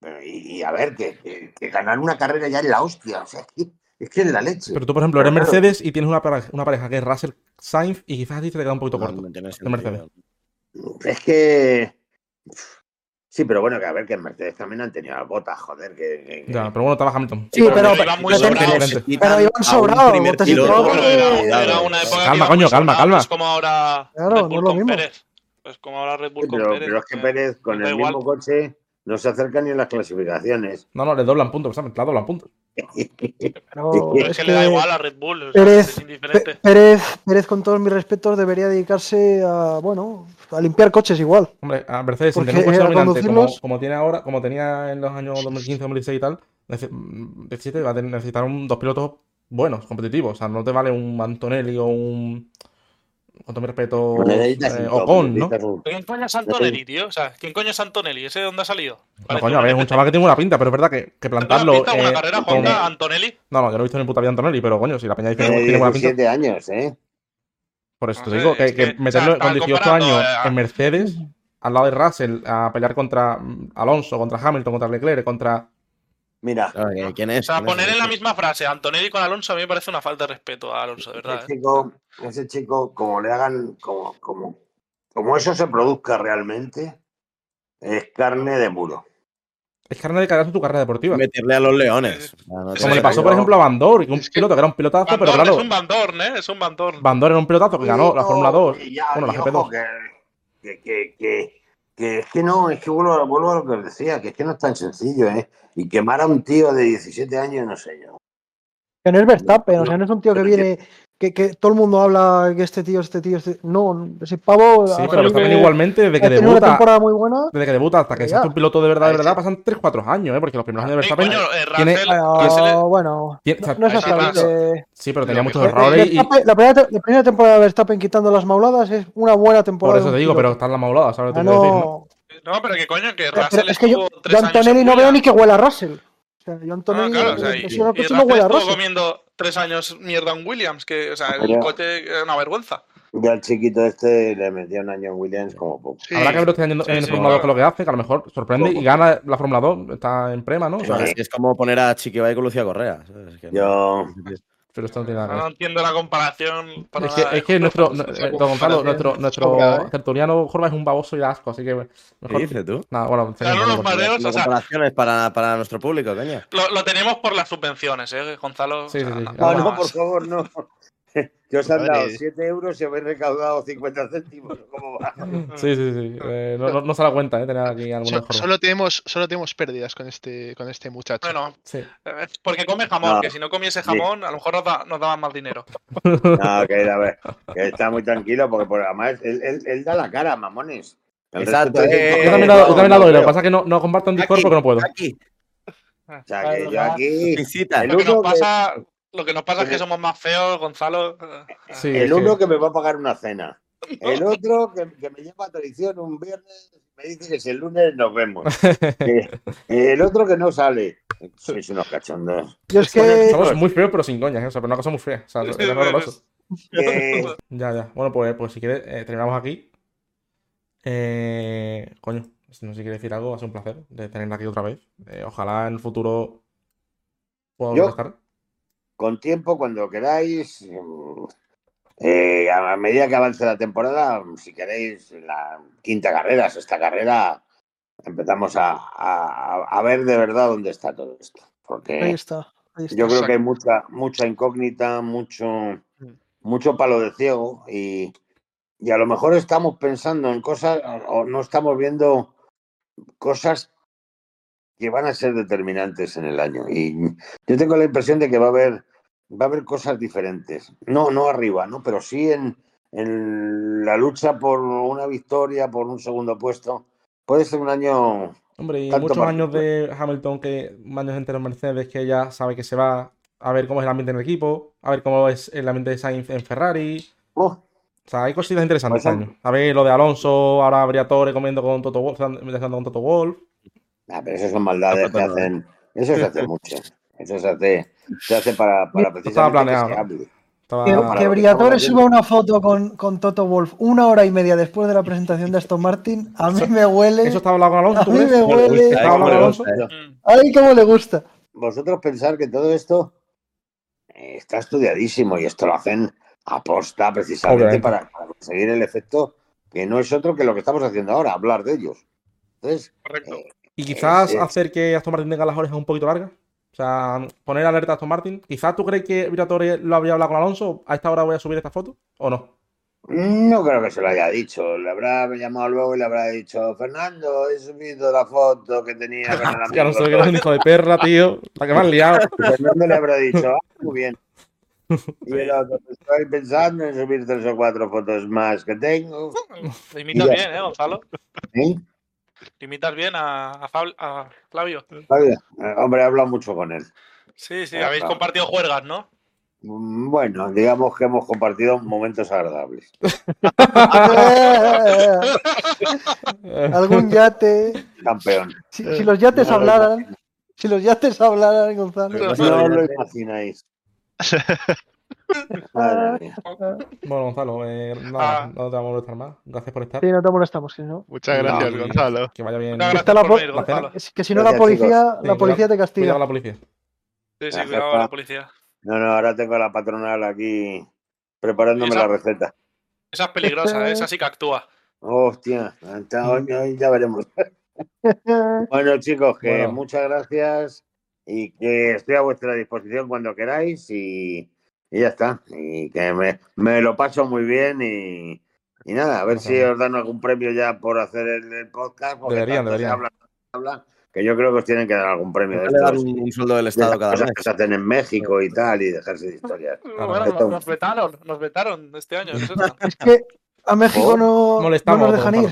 pero y, y a ver, que, que- que ganar una carrera ya es la hostia. O sea, es que es, la leche. Pero tú, por ejemplo, eres claro. Mercedes y tienes una pareja, una pareja que es Russell Sainz y quizás a ti te queda un poquito no, corto. de. Mercedes. Es que. Sí, pero bueno, que a ver, que en Mercedes también han tenido las botas, joder. Que, que- que- Ya, pero bueno, estaba Hamilton. Sí, pero, pero iban muy pero- sobrados. Pero iban era, era una época Calma, iba coño, calma, sobrado, calma. Es como ahora Claro, Red no Bull es lo con mismo. Pérez. Pues como ahora Red Bull Sí, con pero, Pérez. pero es que eh, Pérez con el igual. mismo coche no se acerca ni en las clasificaciones. No, no, le doblan puntos, ¿sabes? Le doblan puntos. Pero Pero es es que le da igual a Red Bull. Pérez, es indiferente. Pérez, Pérez, con todos mis respetos, debería dedicarse a, bueno, a limpiar coches igual. Hombre, a Mercedes, sin Porque tener un coche a dominante como, como tiene ahora, como tenía en los años 2015, 2016 y tal, nece- mm, 17 va a necesitar un- dos pilotos buenos, competitivos. O sea, no te vale un Antonelli o un. Con todo mi respeto, eh, Ocon, ¿no? un- ¿Quién coño es Antonelli, tío? O sea, ¿quién coño es Antonelli? ¿Ese de dónde ha salido? No, Parece coño, a ver, es un chaval que tiene buena pinta, pero es verdad que, que plantarlo. pinta una eh, carrera, con- Juanca, Antonelli? No, no, yo no he visto ni puta vida Antonelli, pero coño, si la peña dice que Tiene tiene buena pinta. 17 años, ¿eh? Por eso No te sé, digo que, es que que, o meterlo sea, con están 18 comparando, años eh, en Mercedes, al lado de Russell, a pelear contra mm, Alonso, contra Hamilton, contra Leclerc, contra. Mira, ¿quién- ¿Quién O es? sea, ¿Quién es poner en la misma frase Antonelli con Alonso a mí me parece una falta de respeto a Alonso, de verdad. ¿eh? Ese chico, como le hagan, como, como, como eso se produzca realmente, es carne de muro. Es carne de cagazo tu carrera deportiva. Meterle a los leones. O no Como le pasó, por ejemplo, a Van Dorn, que un Es que- piloto que era un pilotazo, Van pero claro, Es un Van Dorn, ¿eh? Es un Van Dorn. Van Dorn era un pilotazo que ganó la Fórmula no, 2. y ya, bueno, la y GP2. ojo, que, que, que, que, que es que no, es que vuelvo, vuelvo a lo que os decía, que es que no es tan sencillo, ¿eh? Y quemar a un tío de 17 años, no sé yo. Que no es Verstappen, o No, sea, no es un tío que viene, que, que todo el mundo habla que este tío, este tío, este. No, ese pavo. Sí, pero igualmente, desde que una debuta, temporada muy buena. desde que debuta hasta que se hace un piloto de verdad, de verdad, pasan 3-4 años, ¿eh? Porque los primeros años de Eh, Verstappen. coño, eh, tiene- bueno, no, no es exactamente. Sí, pero tenía muchos errores y. La, primera, te- la primera temporada de Verstappen quitando las mauladas es una buena Por temporada. eso de te digo, pero piloto. está en la maulada, ¿sabes lo que Ah, te quiero decir? ¿no? no. No, pero que coño, que Russell pero es que yo, Antonelli no veo ni que huela Russell. O sea, yo Ah, Antonelli y no Russell huele a estuvo Russell. comiendo tres años mierda en Williams, que, o sea, el Pero- coche era una vergüenza. Yo al chiquito este le metí un año en Williams como poco. Sí. Habrá que ver este año Sí, en sí, Fórmula 2 claro. que lo que hace, que a lo mejor sorprende y gana la Fórmula 2, está en prema, ¿no? O sea, Es, como poner a Chiquibay con Lucía Correa. ¿sabes? Es que no- Yo, pero esto no tiene nada que No entiendo la comparación. Para Es que, nada, es que nuestro, No, eh, Gonzalo, nuestro, nuestro ¿eh? tertuliano Jorba es un baboso y da asco, así que ¿Qué mejor. dices tú? Nada, bueno, Claro, los seguimos. mareos, Haciendo o sea, comparaciones para, para nuestro público, coño. lo, lo tenemos por las subvenciones, ¿eh, Gonzalo? Sí, O sea, sí, sí. no, Nada no, por favor, no. que os han dado Vale. 7 euros y habéis recaudado 50 céntimos. ¿Cómo va? Sí, sí, sí. eh, no, no- no se da cuenta, ¿eh? Tener aquí alguna So- solo, tenemos, solo tenemos pérdidas con este, con este muchacho. Bueno, Sí. eh, porque come jamón, No. que si no comiese jamón, a lo mejor nos, da- nos daban más dinero. No, que, a ver, que está muy tranquilo porque por, además él, él- él da la cara, mamones. El Exacto, eh, Yo también la, yo también la doy, lo que pasa es que no, no comparto en Discord Aquí, porque no puedo. Aquí, O sea, que yo aquí. visita. El Lo que nos pasa, lo que nos pasa es que somos más feos, Gonzalo. Sí, El uno que me va a pagar una cena. El otro que, que me lleva a traición un viernes me dice que si el lunes nos vemos. El otro que no sale. Sois unos cachondos. Yo es que Somos muy feos, pero sin coñas, ¿eh? o sea, pero una cosa muy fea. O sea, es horroroso. Eh, Ya, ya. Bueno, pues, pues si quieres, eh, terminamos aquí. Eh, coño, si no sé si quieres decir algo, va a ser un placer de tenerla aquí otra vez. Eh, ojalá en el futuro pueda Yo- volver a estar. Con tiempo, cuando queráis. mm, eh, a medida que avance la temporada, si queréis, la quinta carrera, sexta carrera, empezamos a, a- a ver de verdad dónde está todo esto. ahí Porque está. ahí está. yo creo que hay mucha, mucha incógnita, mucho, mucho palo de ciego y, y a lo mejor estamos pensando en cosas o no estamos viendo cosas que van a ser determinantes en el año. Y yo tengo la impresión de que va a haber, va a haber cosas diferentes. No, no arriba, ¿no? Pero sí en, en la lucha por una victoria, por un segundo puesto. Puede ser un año. Hombre, y muchos para- años de Hamilton, que años enteros Mercedes, que ya sabe que se va a ver cómo es el ambiente en el equipo, a ver cómo es el ambiente de Sainz en Ferrari. Oh, O sea, hay cositas interesantes Pues, este. A ver lo de Alonso, ahora habría Torre comiendo con Toto Wolf, con Toto Wolf. Ah, pero eso son maldades que no. hacen. Eso se hace mucho. Eso se hace, se hace para, para precisamente estaba que planeado, se hable. Que, que Briatore suba una foto con, con Toto Wolf una hora y media después de la presentación de Aston Martin, a mí me huele. ¿Eso estaba hablado con Alonso? A ¿tú mí crees? me huele. ¿Estaba hablando con Alonso? Mm. ¡Ay, cómo le gusta! Vosotros pensar que todo esto eh, está estudiadísimo y esto lo hacen aposta precisamente para, para conseguir el efecto que no es otro que lo que estamos haciendo ahora, hablar de ellos. Entonces, Correcto. eh, Y quizás Sí. hacer que Aston Martin tenga las orejas un poquito largas. O sea, poner alerta a Aston Martin. Quizás tú crees que Briatore lo habría hablado con Alonso. A esta hora voy a subir esta foto. ¿O no? no creo que se lo haya dicho. Le habrá llamado luego y le habrá dicho, Fernando, he subido la foto que tenía con el Que Alonso que amigo. eres un hijo de perra, tío. La que me has liado. Fernando le habrá dicho, ah, muy bien. Y el otro, estoy pensando en subir tres o cuatro fotos más que tengo. Lo imitas Ya. bien, ¿eh, Gonzalo? ¿Eh? Lo imitas bien a, a Fab- a Flavio. Vale. Eh, Hombre, he hablado mucho con él. Sí, sí, habéis compartido juergas, ¿no? Mm, Bueno, digamos que hemos compartido momentos agradables. Algún yate. Campeón. Si, si los yates No lo hablaran. Si los yates hablaran, Gonzalo. No lo imagináis. Mía. Bueno, Gonzalo, eh, nada, Ah. no te vamos a molestar más. Gracias por estar. Sí, no te molestamos, que si no. Muchas gracias, Gonzalo. Que vaya bien. Gracias la por Gonzalo. Que si- que si no, la policía. Sí, la policía te Cuidado castiga. con la policía. Sí, sí, Gracias, cuidado pa. con la policía. No, no, ahora tengo a la patronal aquí preparándome la receta. Esa es peligrosa, ¿eh? esa sí que actúa. Hostia, hoy ya veremos. Bueno, chicos, que Bueno. muchas gracias y que estoy a vuestra disposición cuando queráis y, y ya está. Y que me, me lo paso muy bien y, y nada, a ver si Ajá. os dan algún premio ya por hacer el, el podcast. porque Deberían, tanto se deberían. habla, se habla, que yo creo que os tienen que dar algún premio de estos. un, un sueldo del de Estado esas cada cosas mes. que se hacen en México y tal y dejarse de historias. Bueno, nos, nos vetaron, nos vetaron este año. está. Es que a México Oh, no, no molestamos, nos dejan ir.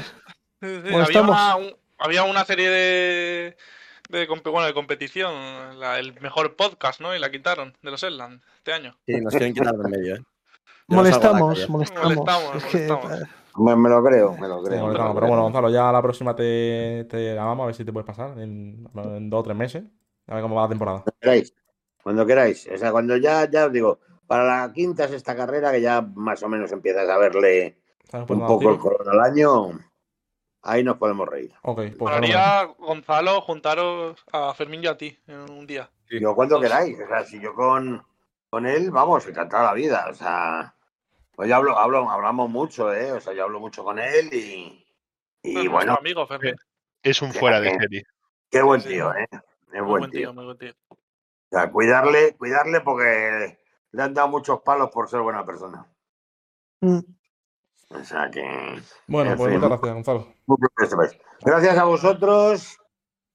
Sí, sí, había, una, un- había una serie de, de, bueno, de competición, la- el mejor podcast, ¿no? Y la quitaron de los Edland este año. Sí, nos quieren quitar de en medio, ¿eh? Molestamos, molestamos. Molestamos, Es que, molestamos. Me, me lo creo, me lo creo. pero bueno, Gonzalo, ya la próxima te, te llamamos a ver si te puedes pasar en, en dos o tres meses. A ver cómo va la temporada. Cuando queráis, cuando queráis. O sea, cuando ya, ya os digo, para la quinta, sexta carrera, que ya más o menos empiezas a verle. Pues un poco el color al año, ahí nos podemos reír. Ok, pues Molaría, Gonzalo, juntaros a Fermín y a ti en un día. Sí. Yo cuando queráis, o sea, si yo con, con él, vamos, encantada la vida, o sea, pues ya hablo, hablo, hablamos mucho, ¿eh? O sea, yo hablo mucho con él y, y bueno, amigo Fermín. Es un fuera de serie. qué buen tío, ¿eh? Es Muy buen buen tío. tío, muy buen tío. O sea, cuidarle, cuidarle porque le han dado muchos palos por ser buena persona. Mm. O sea que. Bueno, En pues muchas gracias, Gonzalo. Gracias a vosotros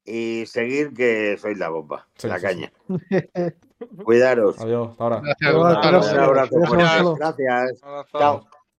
y seguir que sois la bomba, Sí, la sí, caña. Cuidaros. Adiós, hasta ahora. Gracias. Un abrazo Gracias, Chao.